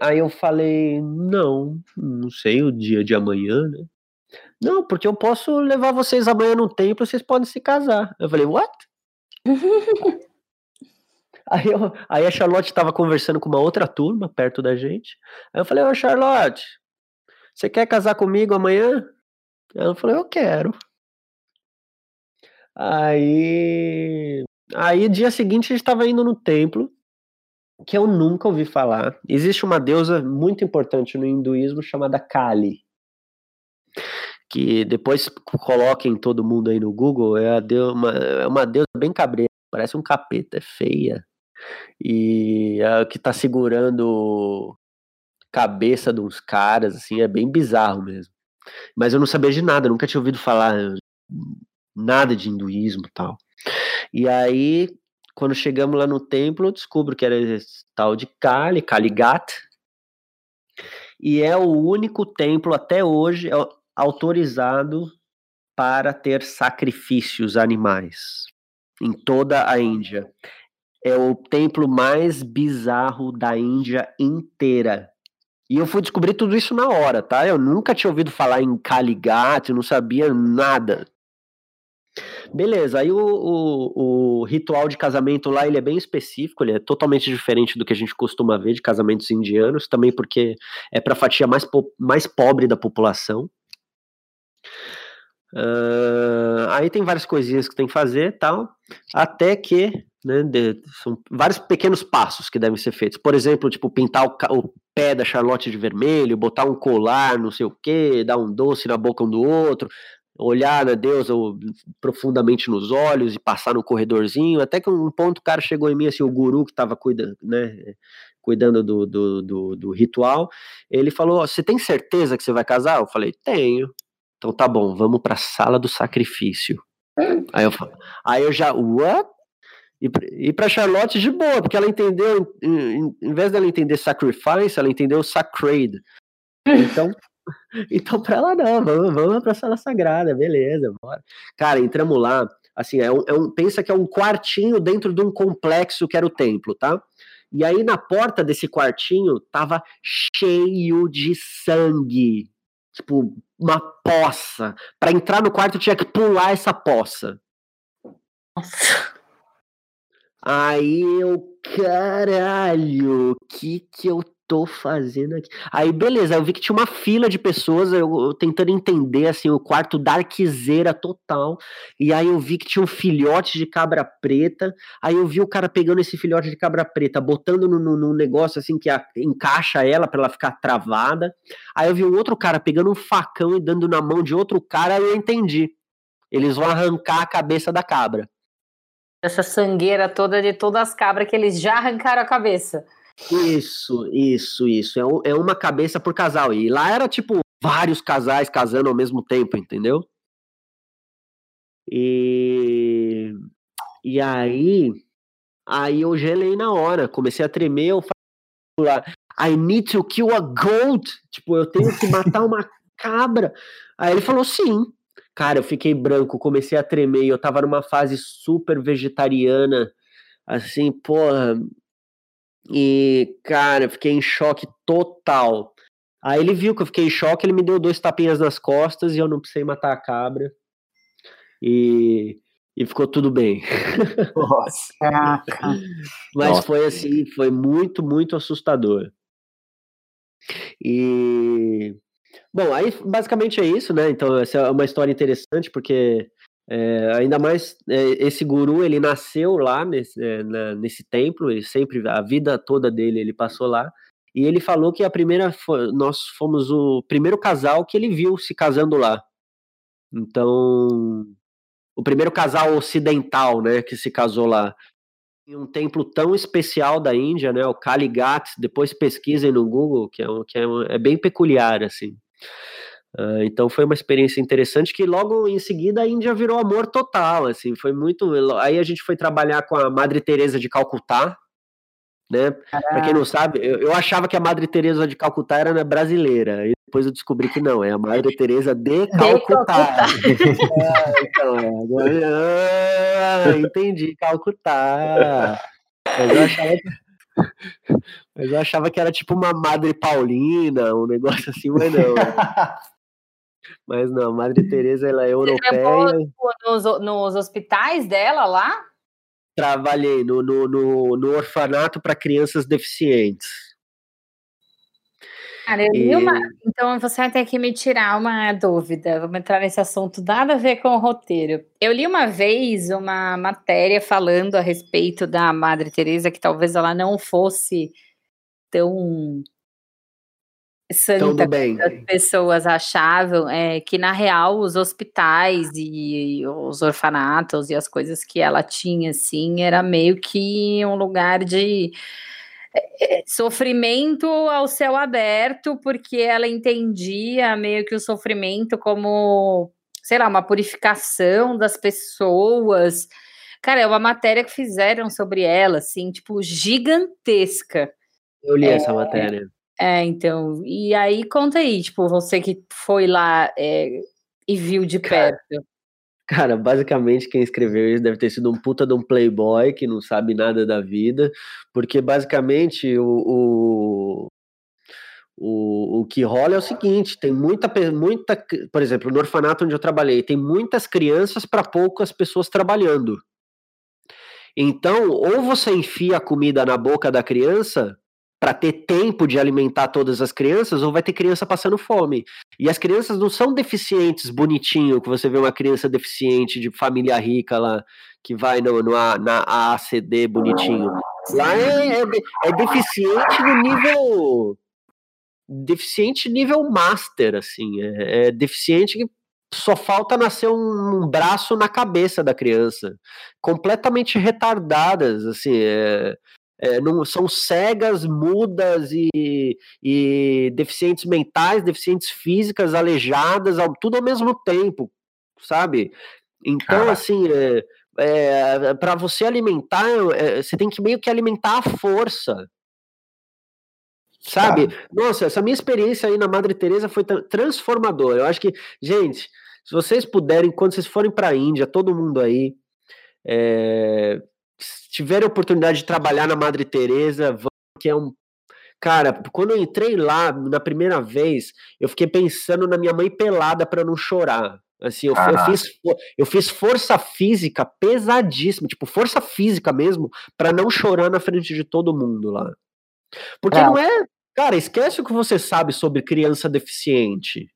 Aí eu falei, não, não sei o dia de amanhã, né? Não, porque eu posso levar vocês amanhã no templo, vocês podem se casar. Eu falei, what? Aí, eu, aí a Charlotte estava conversando com uma outra turma perto da gente. Aí eu falei, ô Charlotte, você quer casar comigo amanhã? Ela falou, eu quero. Aí, aí dia seguinte a gente estava indo no templo, que eu nunca ouvi falar. Existe uma deusa muito importante no hinduísmo chamada Kali. Que depois coloquem todo mundo aí no Google, é, uma, é uma deusa bem cabreira, parece um capeta, é feia e é que tá segurando cabeça de uns caras, assim, é bem bizarro mesmo. Mas eu não sabia de nada, nunca tinha ouvido falar nada de hinduísmo tal. E aí, quando chegamos lá no templo, eu descubro que era esse tal de Kali, Kaligat, e é o único templo até hoje é autorizado para ter sacrifícios animais em toda a Índia é o templo mais bizarro da Índia inteira. E eu fui descobrir tudo isso na hora, tá? Eu nunca tinha ouvido falar em Kaligat, não sabia nada. Beleza, aí o, o, o, ritual de casamento lá ele é bem específico, ele é totalmente diferente do que a gente costuma ver de casamentos indianos, também porque é para a fatia mais, mais pobre da população. Uh, aí tem várias coisinhas que tem que fazer tal, até que né, de, são vários pequenos passos que devem ser feitos. Por exemplo, tipo, pintar o, o, pé da Charlotte de vermelho, botar um colar, não sei o que, dar um doce na boca um do outro, olhar na deusa profundamente nos olhos e passar no corredorzinho, até que um ponto o cara chegou em mim, assim, o guru que estava cuidando, né, cuidando do, do, do, do ritual, ele falou, você tem certeza que você vai casar? Eu falei, tenho. Então tá bom, vamos para a sala do sacrifício. Hum. Aí eu, aí eu já, what? E, para Charlotte de boa, porque ela entendeu, em, em vez dela entender sacrifice, ela entendeu sacred. Então, então para ela não, vamos, vamos para a sala sagrada, beleza, bora. Cara, entramos lá, assim, é um, é um, pensa que é um quartinho dentro de um complexo que era o templo, tá? E aí na porta desse quartinho tava cheio de sangue, tipo uma poça. Para entrar no quarto tinha que pular essa poça. Nossa. Aí eu, caralho, o que que eu tô fazendo aqui? Aí beleza, eu vi que tinha uma fila de pessoas, eu, eu tentando entender, assim, o quarto darkzeira total, e aí eu vi que tinha um filhote de cabra preta, aí eu vi o cara pegando esse filhote de cabra preta, botando num negócio assim que a, encaixa ela para ela ficar travada, aí eu vi um outro cara pegando um facão e dando na mão de outro cara, aí eu entendi. Eles vão arrancar a cabeça da cabra. Essa sangueira toda de todas as cabras que eles já arrancaram a cabeça. Isso, isso, isso. É, é uma cabeça por casal. E lá era tipo vários casais casando ao mesmo tempo, entendeu? E, e aí, aí eu gelei na hora, comecei a tremer, eu falei, I need to kill a goat, tipo, eu tenho que matar uma cabra. Aí ele falou, sim. Cara, eu fiquei branco, comecei a tremer, eu tava numa fase super vegetariana, assim, porra. E, cara, eu fiquei em choque total. Aí ele viu que eu fiquei em choque, ele me deu dois tapinhas nas costas e eu não precisei matar a cabra. E, e ficou tudo bem. Nossa, Mas Nossa. foi assim, foi muito, muito assustador. E bom, aí basicamente é isso, né? Então essa é uma história interessante porque é, ainda mais é, esse guru ele nasceu lá nesse, é, na, nesse templo, ele sempre a vida toda dele ele passou lá e ele falou que a primeira nós fomos o primeiro casal que ele viu se casando lá. Então o primeiro casal ocidental, né, que se casou lá em um templo tão especial da Índia, né, o Kaligat, depois pesquisem no Google, que é, um, que é, um, é bem peculiar, assim. Uh, então foi uma experiência interessante que logo em seguida a Índia virou amor total, assim, foi muito... Aí a gente foi trabalhar com a Madre Teresa de Calcutá, né? Para quem não sabe, eu, eu, achava que a Madre Teresa de Calcutá era né, brasileira, e depois eu descobri que não, é a Madre Teresa de Calcutá. é, então, é, ah, entendi, Calcutá. Mas eu achava que mas eu achava que era tipo uma Madre Paulina, um negócio assim, mas não. Mas não, Madre Teresa ela é europeia. Você nos, nos hospitais dela lá? Trabalhei no, no, no, no orfanato para crianças deficientes. Cara, eu e... uma... Então você vai ter que me tirar uma dúvida. Vamos entrar nesse assunto, nada a ver com o roteiro. Eu li uma vez uma matéria falando a respeito da Madre Teresa que talvez ela não fosse tão santa bem. as pessoas achavam é, que na real os hospitais e os orfanatos e as coisas que ela tinha assim era meio que um lugar de é, é, sofrimento ao céu aberto porque ela entendia meio que o sofrimento como sei lá uma purificação das pessoas. Cara é uma matéria que fizeram sobre ela assim tipo gigantesca. Eu li é, essa matéria é, então, e aí conta aí, tipo, você que foi lá é, e viu de cara, perto. Cara, basicamente quem escreveu isso deve ter sido um puta de um playboy que não sabe nada da vida, porque basicamente o, o, o, o que rola é o seguinte: tem muita, muita, por exemplo, no orfanato onde eu trabalhei, tem muitas crianças para poucas pessoas trabalhando. Então, ou você enfia a comida na boca da criança, para ter tempo de alimentar todas as crianças, ou vai ter criança passando fome. E as crianças não são deficientes bonitinho, que você vê uma criança deficiente de família rica lá, que vai no, no na ACD bonitinho. Lá é, é, é deficiente no nível. Deficiente nível master, assim. É, é deficiente que só falta nascer um, um, braço na cabeça da criança. Completamente retardadas, assim. É, é, não, são cegas, mudas e, e, deficientes mentais, deficientes físicas, aleijadas, tudo ao mesmo tempo, sabe? Então, assim, é, é, para você alimentar, é, você tem que meio que alimentar a força. Sabe? Nossa, essa minha experiência aí na Madre Teresa foi transformadora. Eu acho que, gente, se vocês puderem, quando vocês forem para a Índia, todo mundo aí, é, se tiver a oportunidade de trabalhar na Madre Teresa, que é um Cara, quando eu entrei lá na primeira vez, eu fiquei pensando na minha mãe pelada para não chorar. Assim, eu, eu, fiz, eu fiz força física pesadíssima, tipo, força física mesmo, para não chorar na frente de todo mundo lá. Porque é. não é. Cara, esquece o que você sabe sobre criança deficiente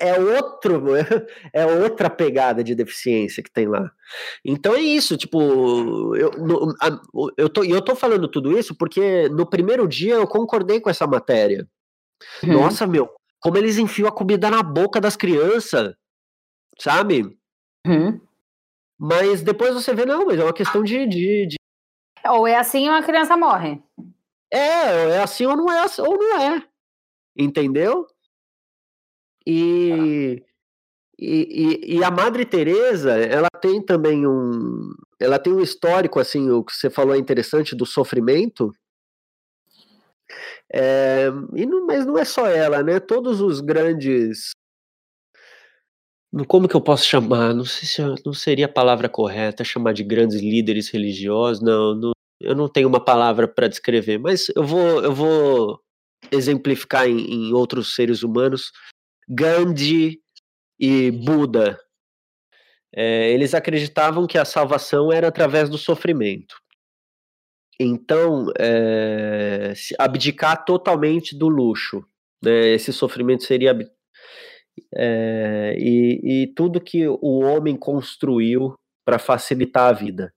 é outro é outra pegada de deficiência que tem lá. Então é isso, tipo, eu, no, a, eu, tô, eu tô falando tudo isso porque no primeiro dia eu concordei com essa matéria. Hum. Nossa, meu, como eles enfiam a comida na boca das crianças, sabe? Hum. Mas depois você vê, não, mas é uma questão de, de, de... Ou é assim ou a criança morre. É, é assim ou não é, ou não é. Entendeu? E, e, e, a Madre Teresa, ela tem também um, ela tem um histórico assim, o que você falou é interessante do sofrimento. É, e não, mas não é só ela, né? Todos os grandes como que eu posso chamar? Não sei se não seria a palavra correta chamar de grandes líderes religiosos. Não, não eu não tenho uma palavra para descrever, mas eu vou, eu vou exemplificar em, em outros seres humanos. Gandhi e Buda, é, eles acreditavam que a salvação era através do sofrimento. Então, é, abdicar totalmente do luxo. Né, esse sofrimento seria é, e, e tudo que o homem construiu para facilitar a vida.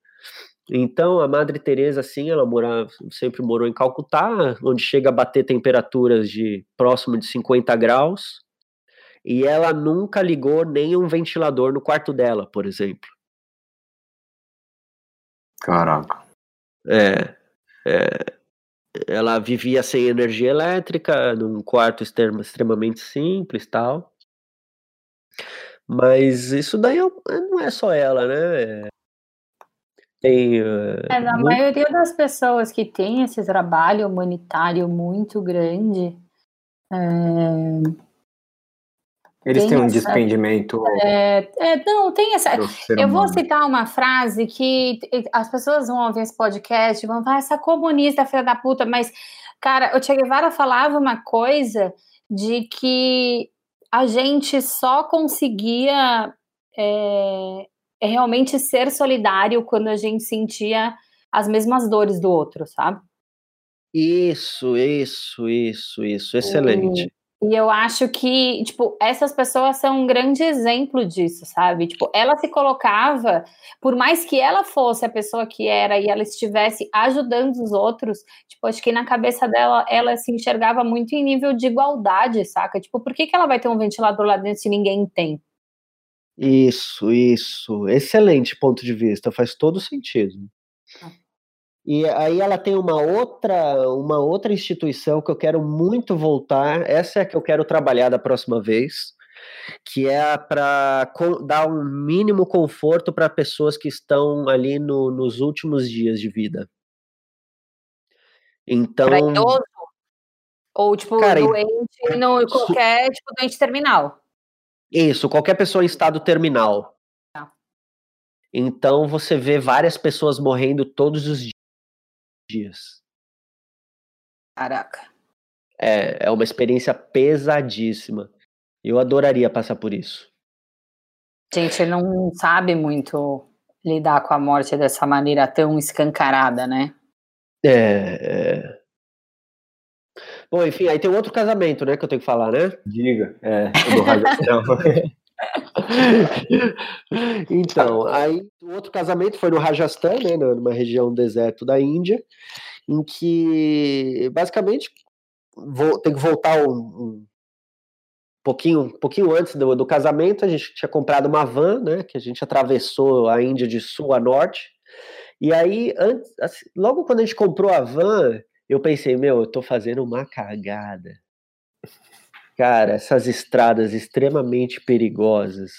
Então, a Madre Teresa, assim, ela mora, sempre morou em Calcutá, onde chega a bater temperaturas de próximo de 50 graus, e ela nunca ligou nenhum ventilador no quarto dela, por exemplo. Caraca. É, é, ela vivia sem energia elétrica, num quarto extremamente simples tal. Mas isso daí é não é só ela, né? Tem, uh, é, a muito... maioria das pessoas que tem esse trabalho humanitário muito grande. É... Eles têm um essa... despendimento. É, é, não, tem essa. Eu vou citar uma frase que as pessoas vão ouvir esse podcast e vão falar, essa comunista, filha da puta, mas, cara, o Che Guevara falava uma coisa de que a gente só conseguia é, realmente ser solidário quando a gente sentia as mesmas dores do outro, sabe? Isso, isso, isso, isso, excelente. E eu acho que, tipo, essas pessoas são um grande exemplo disso, sabe? Tipo, ela se colocava, por mais que ela fosse a pessoa que era e ela estivesse ajudando os outros, tipo, acho que na cabeça dela, ela se enxergava muito em nível de igualdade, saca? Tipo, por que, que ela vai ter um ventilador lá dentro se ninguém tem? Isso, isso. Excelente ponto de vista, faz todo sentido. Ah. E aí ela tem uma outra, uma outra instituição que eu quero muito voltar. Essa é a que eu quero trabalhar da próxima vez, que é para dar um mínimo conforto para pessoas que estão ali no, nos últimos dias de vida. Então. Pra idoso? Ou tipo cara, doente, no, qualquer tipo doente terminal. Isso, qualquer pessoa em estado terminal. Tá. Então você vê várias pessoas morrendo todos os dias. Caraca. É, é uma experiência pesadíssima. Eu adoraria passar por isso. Gente não sabe muito lidar com a morte dessa maneira tão escancarada, né? É, é. Bom, enfim, aí tem um outro casamento, né, que eu tenho que falar, né? Diga. É, então, aí o outro casamento foi no Rajasthan, né, numa região deserto da Índia, em que basicamente vou, tem que voltar um, um pouquinho, um pouquinho antes do, do, casamento, a gente tinha comprado uma van, né, que a gente atravessou a Índia de sul a norte, e aí, antes, assim, logo quando a gente comprou a van, eu pensei, meu, eu tô fazendo uma cagada Cara, essas estradas extremamente perigosas.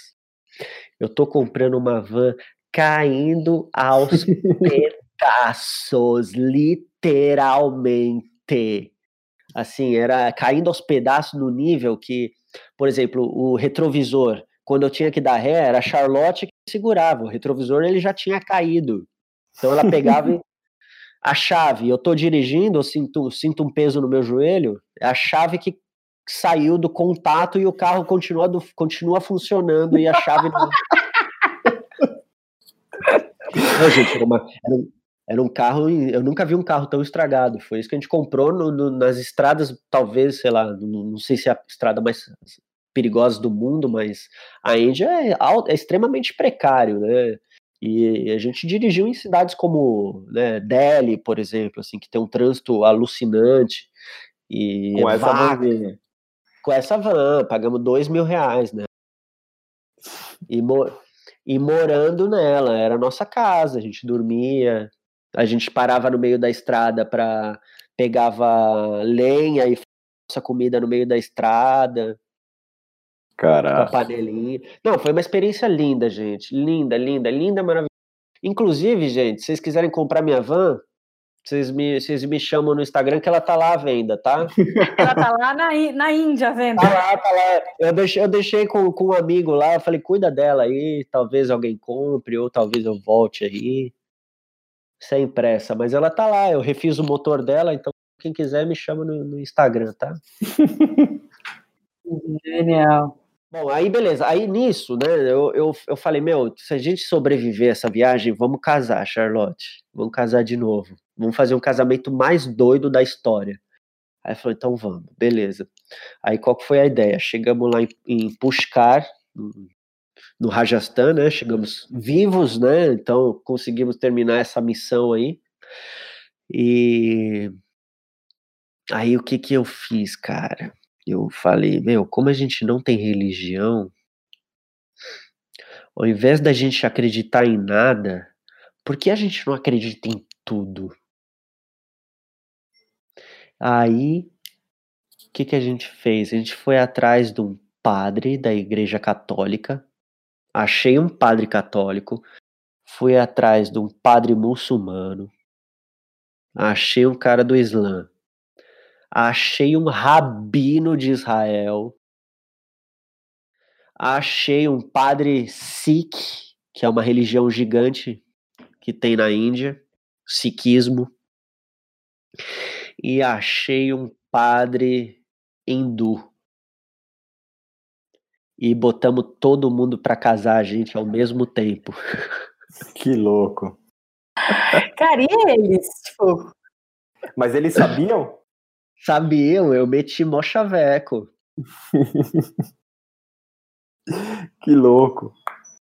Eu tô comprando uma van caindo aos pedaços, literalmente. Assim, era caindo aos pedaços no nível que, por exemplo, o retrovisor, quando eu tinha que dar ré, era a Charlotte que segurava. O retrovisor ele já tinha caído. Então ela pegava a chave. Eu tô dirigindo, eu sinto, sinto um peso no meu joelho, é a chave que saiu do contato e o carro continua, do, continua funcionando e a chave não. não gente, era, uma, era, um, era, um, carro. Eu nunca vi um carro tão estragado. Foi isso que a gente comprou no, no, nas estradas, talvez, sei lá, não, não, sei se é a estrada mais perigosa do mundo, mas a Índia é, é extremamente precário, né? E a gente dirigiu em cidades como né, Delhi, por exemplo, assim, que tem um trânsito alucinante. E com essa vaga, com essa van, pagamos dois mil reais, né? E, e morando nela. Era nossa casa, a gente dormia, a gente parava no meio da estrada para pegava lenha e nossa comida no meio da estrada. Caraca. Panelinha. Não, foi uma experiência linda, gente. Linda, linda, linda, maravilhosa. Inclusive, gente, se vocês quiserem comprar minha van, vocês me, vocês me chamam no Instagram que ela tá lá à venda, tá? ela tá lá na, na Índia vendo. Tá lá, tá lá. Eu deixei, eu deixei com, com um amigo lá, eu falei, cuida dela aí, talvez alguém compre, ou talvez eu volte aí. Sem pressa, mas ela tá lá, eu refiz o motor dela, então quem quiser me chama no, no Instagram, tá? Genial. Bom, aí beleza. Aí nisso, né, eu, eu, eu falei, meu, se a gente sobreviver essa viagem, vamos casar, Charlotte. Vamos casar de novo. Vamos fazer um casamento mais doido da história. Aí falou, então vamos, beleza. Aí qual que foi a ideia? Chegamos lá em, em Pushkar, no, Rajasthan, né? Chegamos vivos, né? Então conseguimos terminar essa missão aí. E aí o que que eu fiz, cara? Eu falei, meu, como a gente não tem religião, ao invés da gente acreditar em nada, por que a gente não acredita em tudo? Aí, o que, que a gente fez? A gente foi atrás de um padre da Igreja Católica, achei um padre católico, fui atrás de um padre muçulmano, achei um cara do Islã, Achei um rabino de Israel. Achei um padre Sikh, que é uma religião gigante que tem na Índia, Sikhismo. E achei um padre hindu. E botamos todo mundo para casar a gente ao mesmo tempo. Que louco. Cara, e eles? Tipo... Mas eles sabiam? Sabiam, eu meti mó chaveco. que louco.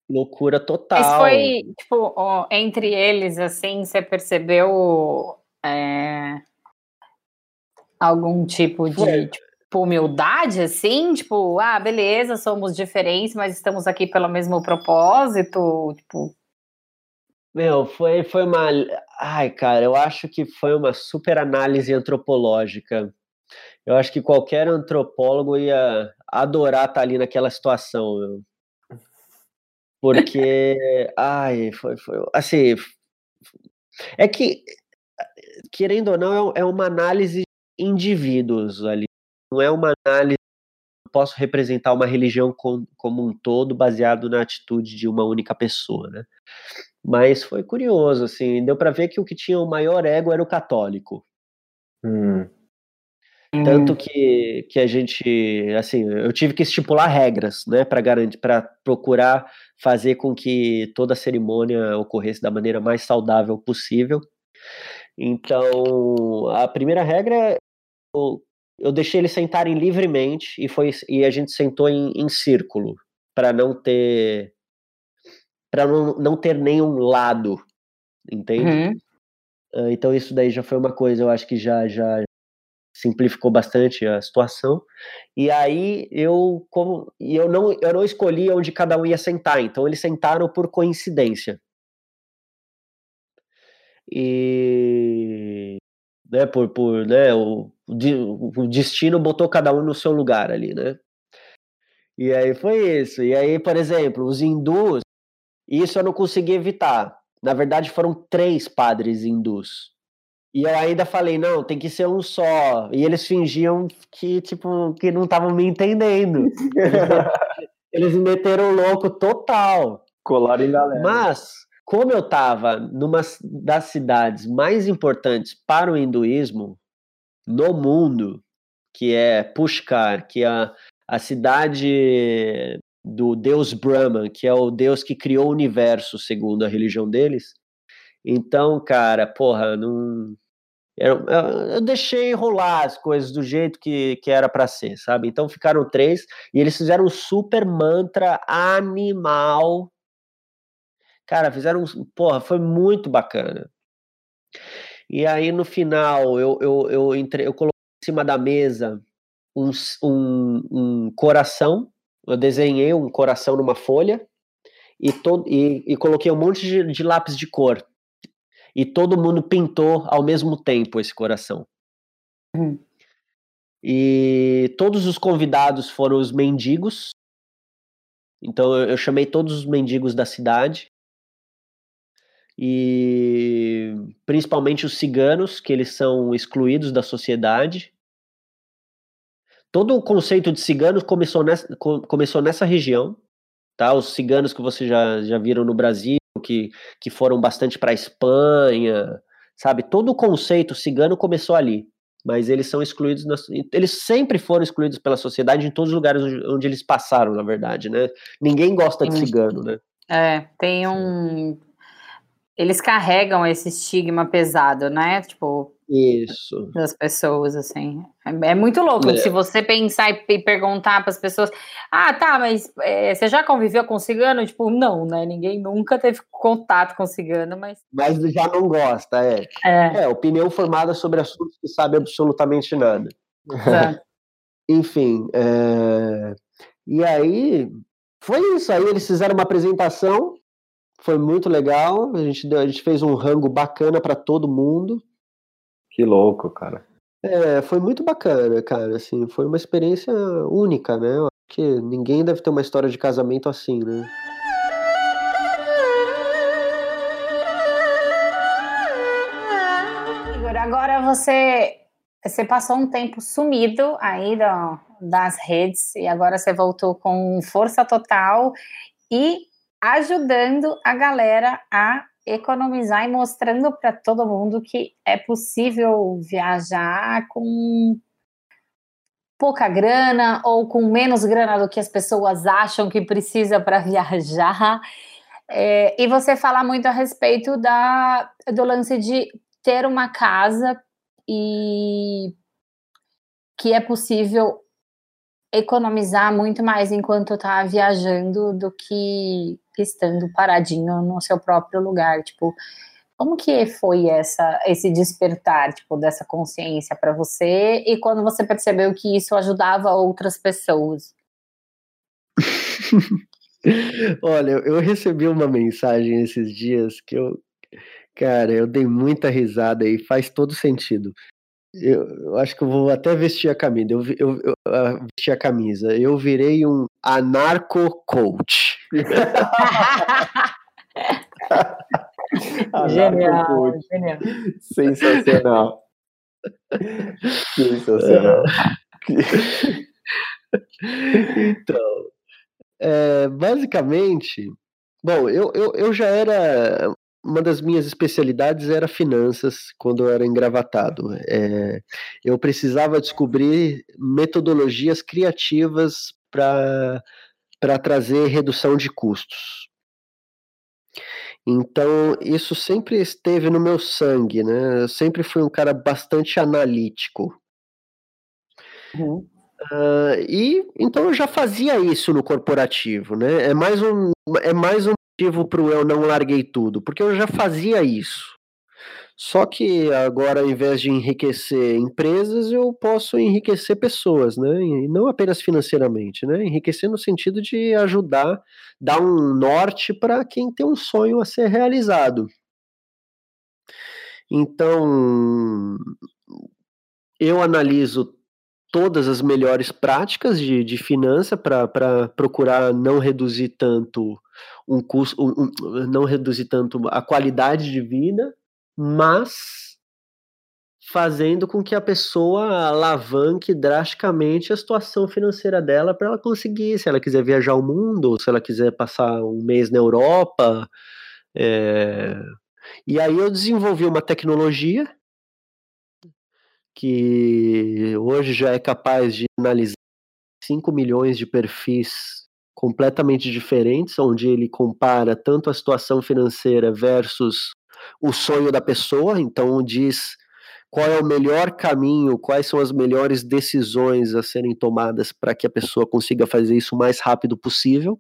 Loucura total. Mas foi, tipo, ó, entre eles, assim, você percebeu é, algum tipo de tipo, humildade, assim? Tipo, ah, beleza, somos diferentes, mas estamos aqui pelo mesmo propósito? Tipo, meu, foi, foi uma. Ai, cara, eu acho que foi uma super análise antropológica. Eu acho que qualquer antropólogo ia adorar estar ali naquela situação, meu. Porque, ai, foi, foi. Assim. É que, querendo ou não, é, é uma análise de indivíduos ali. Não é uma análise posso representar uma religião com, como um todo baseado na atitude de uma única pessoa, né? Mas foi curioso, assim, deu para ver que o que tinha o maior ego era o católico. Hum. Tanto hum. que, que a gente, assim, eu tive que estipular regras, né, para garantir, para procurar fazer com que toda a cerimônia ocorresse da maneira mais saudável possível. Então, a primeira regra, eu, eu deixei eles sentarem livremente e foi e a gente sentou em, em círculo para não ter para não, não ter nenhum lado, entende? Uhum. Uh, então isso daí já foi uma coisa, eu acho que já já simplificou bastante a situação. E aí eu como e eu não eu não escolhi onde cada um ia sentar, então eles sentaram por coincidência. E né, por, por né, o, o destino botou cada um no seu lugar ali, né? E aí foi isso. E aí, por exemplo, os hindus, isso eu não consegui evitar. Na verdade, foram três padres hindus. E eu ainda falei, não, tem que ser um só. E eles fingiam que, tipo, que não estavam me entendendo. eles me meteram louco total. Colaram em galera. Mas, como eu estava numa das cidades mais importantes para o hinduísmo no mundo, que é Pushkar, que é a, a cidade do deus Brahman, que é o deus que criou o universo, segundo a religião deles. Então, cara, porra, não. Eu, eu deixei rolar as coisas do jeito que, que era para ser, sabe? Então ficaram três e eles fizeram um super mantra animal. Cara, fizeram. Porra, foi muito bacana. E aí no final eu, eu, eu, entre, eu coloquei em cima da mesa um, um, um coração eu desenhei um coração numa folha e, todo, e, e coloquei um monte de, de lápis de cor. E todo mundo pintou ao mesmo tempo esse coração. Uhum. E todos os convidados foram os mendigos. Então eu, eu chamei todos os mendigos da cidade. E principalmente os ciganos, que eles são excluídos da sociedade. Todo o conceito de ciganos começou nessa, começou nessa região, tá? Os ciganos que vocês já, já viram no Brasil, que, que foram bastante para a Espanha, sabe? Todo o conceito cigano começou ali, mas eles são excluídos, na, eles sempre foram excluídos pela sociedade em todos os lugares onde, onde eles passaram, na verdade, né? Ninguém gosta de cigano, né? É, tem um. Eles carregam esse estigma pesado, né? Tipo, isso. Das pessoas, assim. É, é muito louco. É. Se você pensar e, perguntar para as pessoas: ah, tá, mas é, você já conviveu com cigano? Tipo, não, né? Ninguém nunca teve contato com cigano, mas. Mas já não gosta, é. É, é opinião formada sobre assuntos que sabe absolutamente nada. Enfim, é, e aí. Foi isso. Aí eles fizeram uma apresentação. Foi muito legal. A gente, deu, a gente fez um rango bacana para todo mundo. Que louco, cara. É, foi muito bacana, cara, assim, foi uma experiência única, né? Eu acho que ninguém deve ter uma história de casamento assim, né? Igor, agora você você passou um tempo sumido aí do, das redes e agora você voltou com força total e ajudando a galera a economizar e mostrando para todo mundo que é possível viajar com pouca grana ou com menos grana do que as pessoas acham que precisa para viajar. É, e você fala muito a respeito da, do lance de ter uma casa e que é possível economizar muito mais enquanto está viajando do que estando paradinho no seu próprio lugar, tipo, como que foi essa esse despertar, tipo, dessa consciência para você e quando você percebeu que isso ajudava outras pessoas? Olha, eu recebi uma mensagem esses dias que eu, cara, eu dei muita risada e faz todo sentido. Eu, eu, acho que eu vou até vestir a camisa. Eu, eu, eu uh, vesti a camisa. Eu virei um anarco-coach. genial, genial. Sensacional. Sensacional. então, é, basicamente, bom, eu, eu, eu já era uma das minhas especialidades era finanças quando eu era engravatado. É, eu precisava descobrir metodologias criativas para trazer redução de custos. Então, isso sempre esteve no meu sangue, né? Eu sempre fui um cara bastante analítico. Uhum. Uh, e então eu já fazia isso no corporativo, né? É mais um, é mais um motivo para eu não larguei tudo, porque eu já fazia isso. Só que agora, ao invés de enriquecer empresas, eu posso enriquecer pessoas, né? E não apenas financeiramente, né? Enriquecer no sentido de ajudar, dar um norte para quem tem um sonho a ser realizado. Então, eu analiso todas as melhores práticas de, de finança para procurar não reduzir tanto um custo, um, um, não reduzir tanto a qualidade de vida, mas fazendo com que a pessoa alavanque drasticamente a situação financeira dela para ela conseguir, se ela quiser viajar o mundo, se ela quiser passar um mês na Europa. É... E aí eu desenvolvi uma tecnologia que hoje já é capaz de analisar 5 milhões de perfis completamente diferentes, onde ele compara tanto a situação financeira versus o sonho da pessoa, então diz qual é o melhor caminho, quais são as melhores decisões a serem tomadas para que a pessoa consiga fazer isso o mais rápido possível.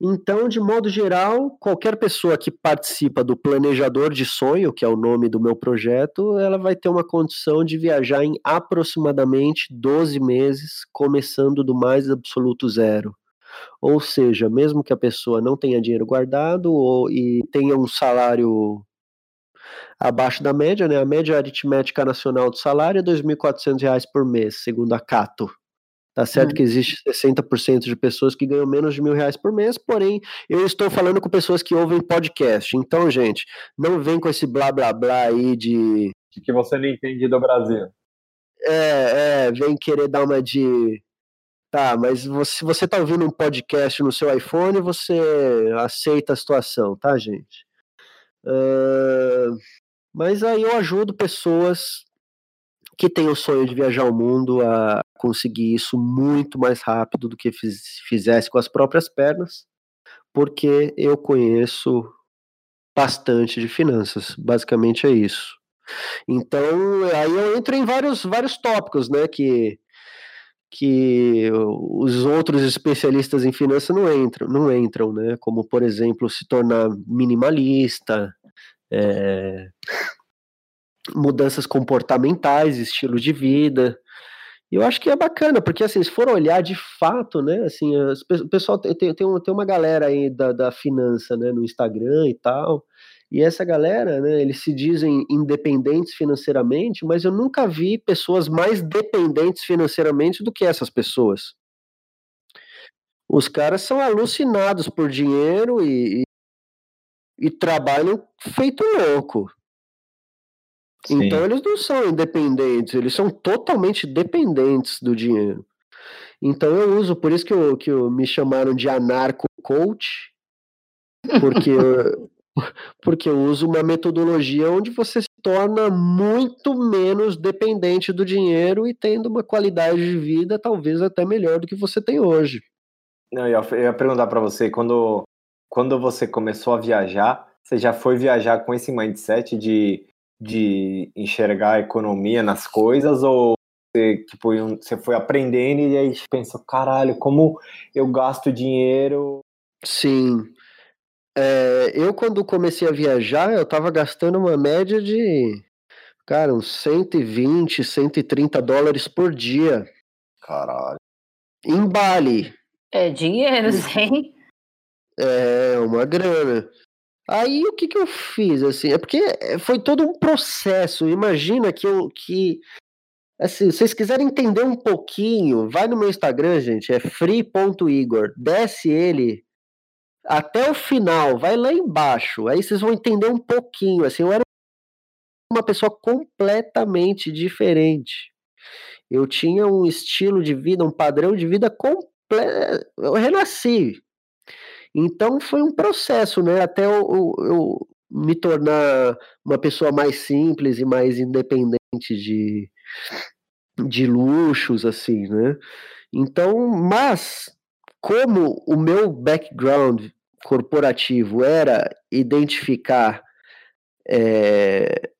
Então, de modo geral, qualquer pessoa que participa do Planejador de Sonho, que é o nome do meu projeto, ela vai ter uma condição de viajar em aproximadamente 12 meses, começando do mais absoluto zero. Ou seja, mesmo que a pessoa não tenha dinheiro guardado ou, e tenha um salário abaixo da média, né? A média aritmética nacional do salário é R$ 2.400 por mês, segundo a Cato. Tá certo hum. que existe 60% de pessoas que ganham menos de mil reais por mês, porém, eu estou falando com pessoas que ouvem podcast. Então, gente, não vem com esse blá blá blá aí de. De que você não entende do Brasil. É, é, vem querer dar uma de. Tá, mas se você, você tá ouvindo um podcast no seu iPhone, você aceita a situação, tá, gente? Uh, mas aí eu ajudo pessoas que têm o sonho de viajar ao mundo a conseguir isso muito mais rápido do que fiz, fizesse com as próprias pernas, porque eu conheço bastante de finanças, basicamente é isso. Então, aí eu entro em vários, vários tópicos, né, que, que os outros especialistas em finanças não entram, não entram, né, como, por exemplo, se tornar minimalista, é, mudanças comportamentais, estilo de vida. Eu acho que é bacana, porque assim, se for olhar de fato, né, assim, o pessoal tem, tem, tem uma galera aí da, da finança, né, no Instagram e tal, e essa galera, né, eles se dizem independentes financeiramente, mas eu nunca vi pessoas mais dependentes financeiramente do que essas pessoas. Os caras são alucinados por dinheiro e, e, e trabalham feito louco. Sim. Então eles não são independentes, eles são totalmente dependentes do dinheiro. Então eu uso, por isso que, eu, que eu, me chamaram de anarco-coach, porque, eu, porque eu uso uma metodologia onde você se torna muito menos dependente do dinheiro e tendo uma qualidade de vida talvez até melhor do que você tem hoje. Não, eu ia perguntar para você, quando, quando você começou a viajar, você já foi viajar com esse mindset de de enxergar a economia nas coisas ou você, tipo, você foi aprendendo e aí pensa, caralho, como eu gasto dinheiro? Sim. É, eu, quando comecei a viajar, eu tava gastando uma média de, cara, uns 120, 130 dólares por dia. Caralho. Em Bali. É dinheiro, sim. É, uma grana. Aí o que, que eu fiz, assim, é porque eh, foi todo um processo. Imagina que eu que assim, se vocês quiserem entender um pouquinho, vai no meu Instagram, gente, é free.igor. Desce ele até o final, vai lá embaixo. Aí vocês vão entender um pouquinho, assim, eu era uma pessoa completamente diferente. Eu tinha um estilo de vida, um padrão de vida completo. Eu renasci, então foi um processo, né? Até eu, eu, me tornar uma pessoa mais simples e mais independente de, de luxos, assim, né? Então, mas como o meu background corporativo era identificar é,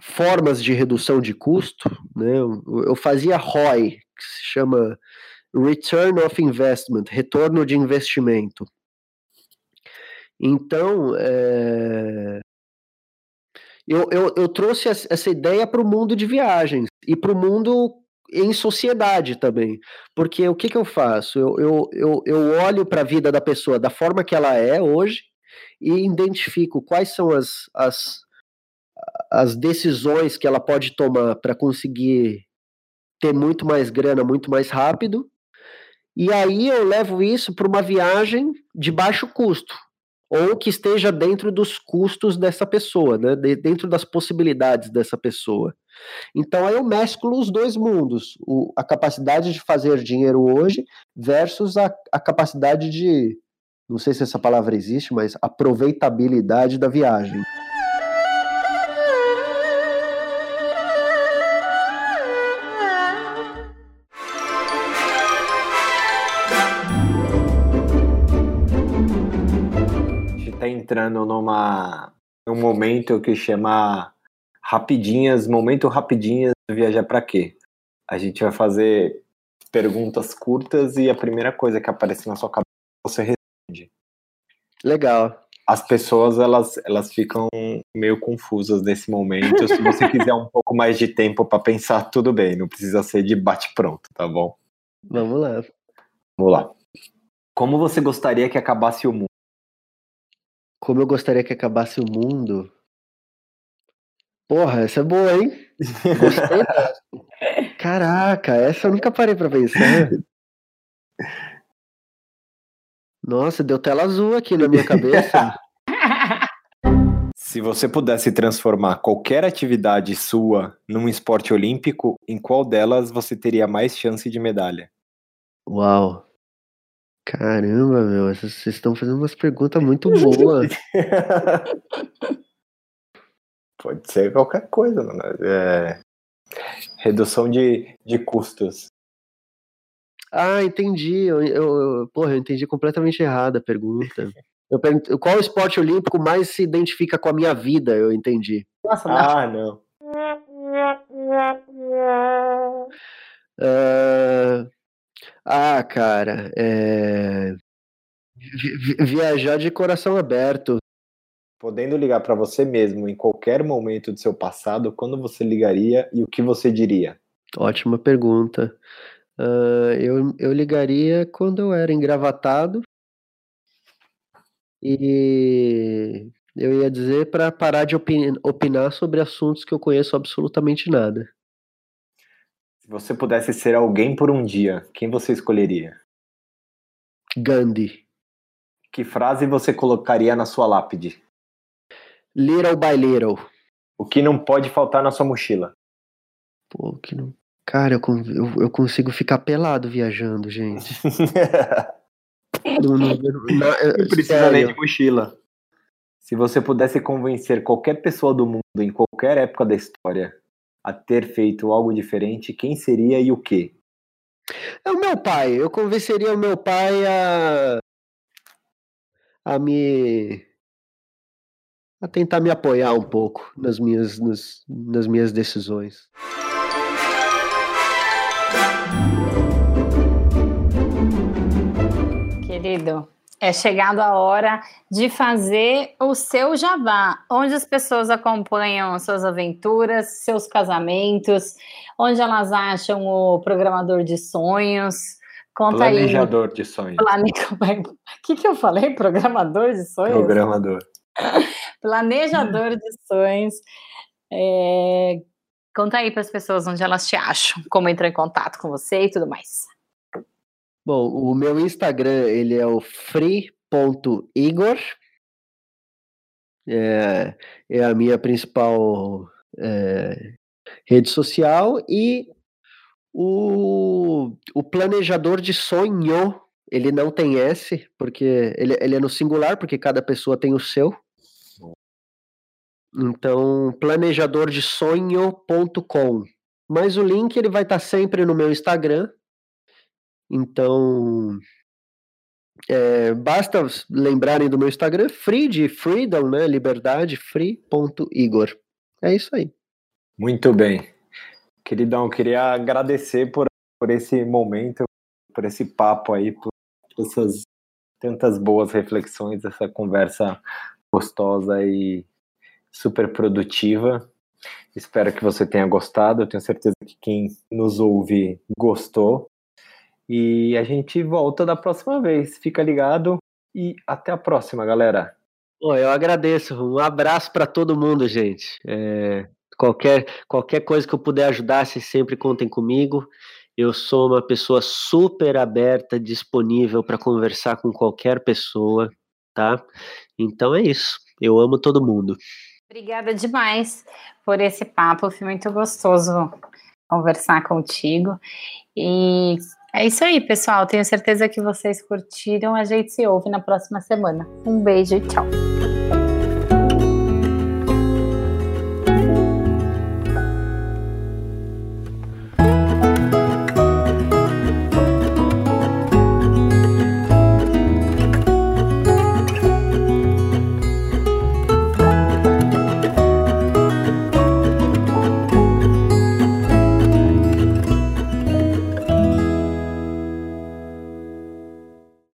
formas de redução de custo, né? Eu fazia ROI, que se chama Return of Investment, retorno de investimento. Então, é... eu, eu, eu trouxe essa ideia para o mundo de viagens e para o mundo em sociedade também. Porque o que, que eu faço? Eu, eu, eu, eu olho para a vida da pessoa da forma que ela é hoje e identifico quais são as, as, as decisões que ela pode tomar para conseguir ter muito mais grana muito mais rápido. E aí eu levo isso para uma viagem de baixo custo ou que esteja dentro dos custos dessa pessoa, né? De, dentro das possibilidades dessa pessoa. Então aí eu mesclo os dois mundos, o, a capacidade de fazer dinheiro hoje versus a, a capacidade de, não sei se essa palavra existe, mas aproveitabilidade da viagem. Entrando numa num momento que chama rapidinhas, momento rapidinhas viajar para quê? A gente vai fazer perguntas curtas e a primeira coisa que aparece na sua cabeça você responde. Legal. As pessoas elas elas ficam meio confusas nesse momento. Se você quiser um pouco mais de tempo para pensar, tudo bem, não precisa ser de bate pronto, tá bom? Vamos lá. Vamos lá. Como você gostaria que acabasse o mundo? Como eu gostaria que acabasse o mundo? Porra, essa é boa, hein? Gostei. Caraca, essa eu nunca parei pra pensar. Nossa, deu tela azul aqui na minha cabeça. Se você pudesse transformar qualquer atividade sua num esporte olímpico, em qual delas você teria mais chance de medalha? Uau. Caramba, meu, vocês estão fazendo umas perguntas muito boas. Pode ser qualquer coisa, mano. É... Redução de, de custos. Ah, entendi. Eu, eu, eu, porra, eu entendi completamente errada a pergunta. Eu pergunto, qual esporte olímpico mais se identifica com a minha vida? Eu entendi. Nossa, ah, não. Uh, ah, cara, é... Vi viajar de coração aberto. Podendo ligar para você mesmo em qualquer momento do seu passado, quando você ligaria e o que você diria? Ótima pergunta. Uh, eu, eu ligaria quando eu era engravatado e eu ia dizer para parar de opinar sobre assuntos que eu conheço absolutamente nada. Se você pudesse ser alguém por um dia, quem você escolheria? Gandhi. Que frase você colocaria na sua lápide? Little by little. O que não pode faltar na sua mochila? Pô, que não. Cara, eu, eu, eu consigo ficar pelado viajando, gente. não, não, não, não precisa nem de mochila. Se você pudesse convencer qualquer pessoa do mundo em qualquer época da história a ter feito algo diferente, quem seria e o quê? É o meu pai. Eu convenceria o meu pai a a me a tentar me apoiar um pouco nas minhas nas, nas minhas decisões. Querido, é chegado a hora de fazer o seu jabá, onde as pessoas acompanham suas aventuras, seus casamentos, onde elas acham o programador de sonhos. Conta Planejador aí. de sonhos. Plane... O que, que eu falei? Programador de sonhos? Programador. Planejador de sonhos. É... Conta aí para as pessoas onde elas te acham, como entrar em contato com você e tudo mais. Bom, o meu Instagram, ele é o free.igor. É, é a minha principal é, rede social e o, o planejador de sonho, ele não tem S, porque ele, ele é no singular, porque cada pessoa tem o seu. Então, planejadordesonho.com. Mas o link ele vai estar sempre no meu Instagram, então, é, basta lembrarem do meu Instagram, free de freedom, né? Liberdade, free.igor. É isso aí. Muito bem. Queridão, queria agradecer por, por esse momento, por esse papo aí, por essas tantas boas reflexões, essa conversa gostosa e super produtiva. Espero que você tenha gostado. Eu tenho certeza que quem nos ouve gostou. E a gente volta da próxima vez. Fica ligado e até a próxima, galera. Pô, eu agradeço. Um abraço para todo mundo, gente. É, qualquer, qualquer coisa que eu puder ajudar, vocês sempre contem comigo. Eu sou uma pessoa super aberta, disponível para conversar com qualquer pessoa, tá? Então é isso. Eu amo todo mundo. Obrigada demais por esse papo. Foi muito gostoso conversar contigo. E é isso aí, pessoal. Tenho certeza que vocês curtiram. A gente se ouve na próxima semana. Um beijo e tchau.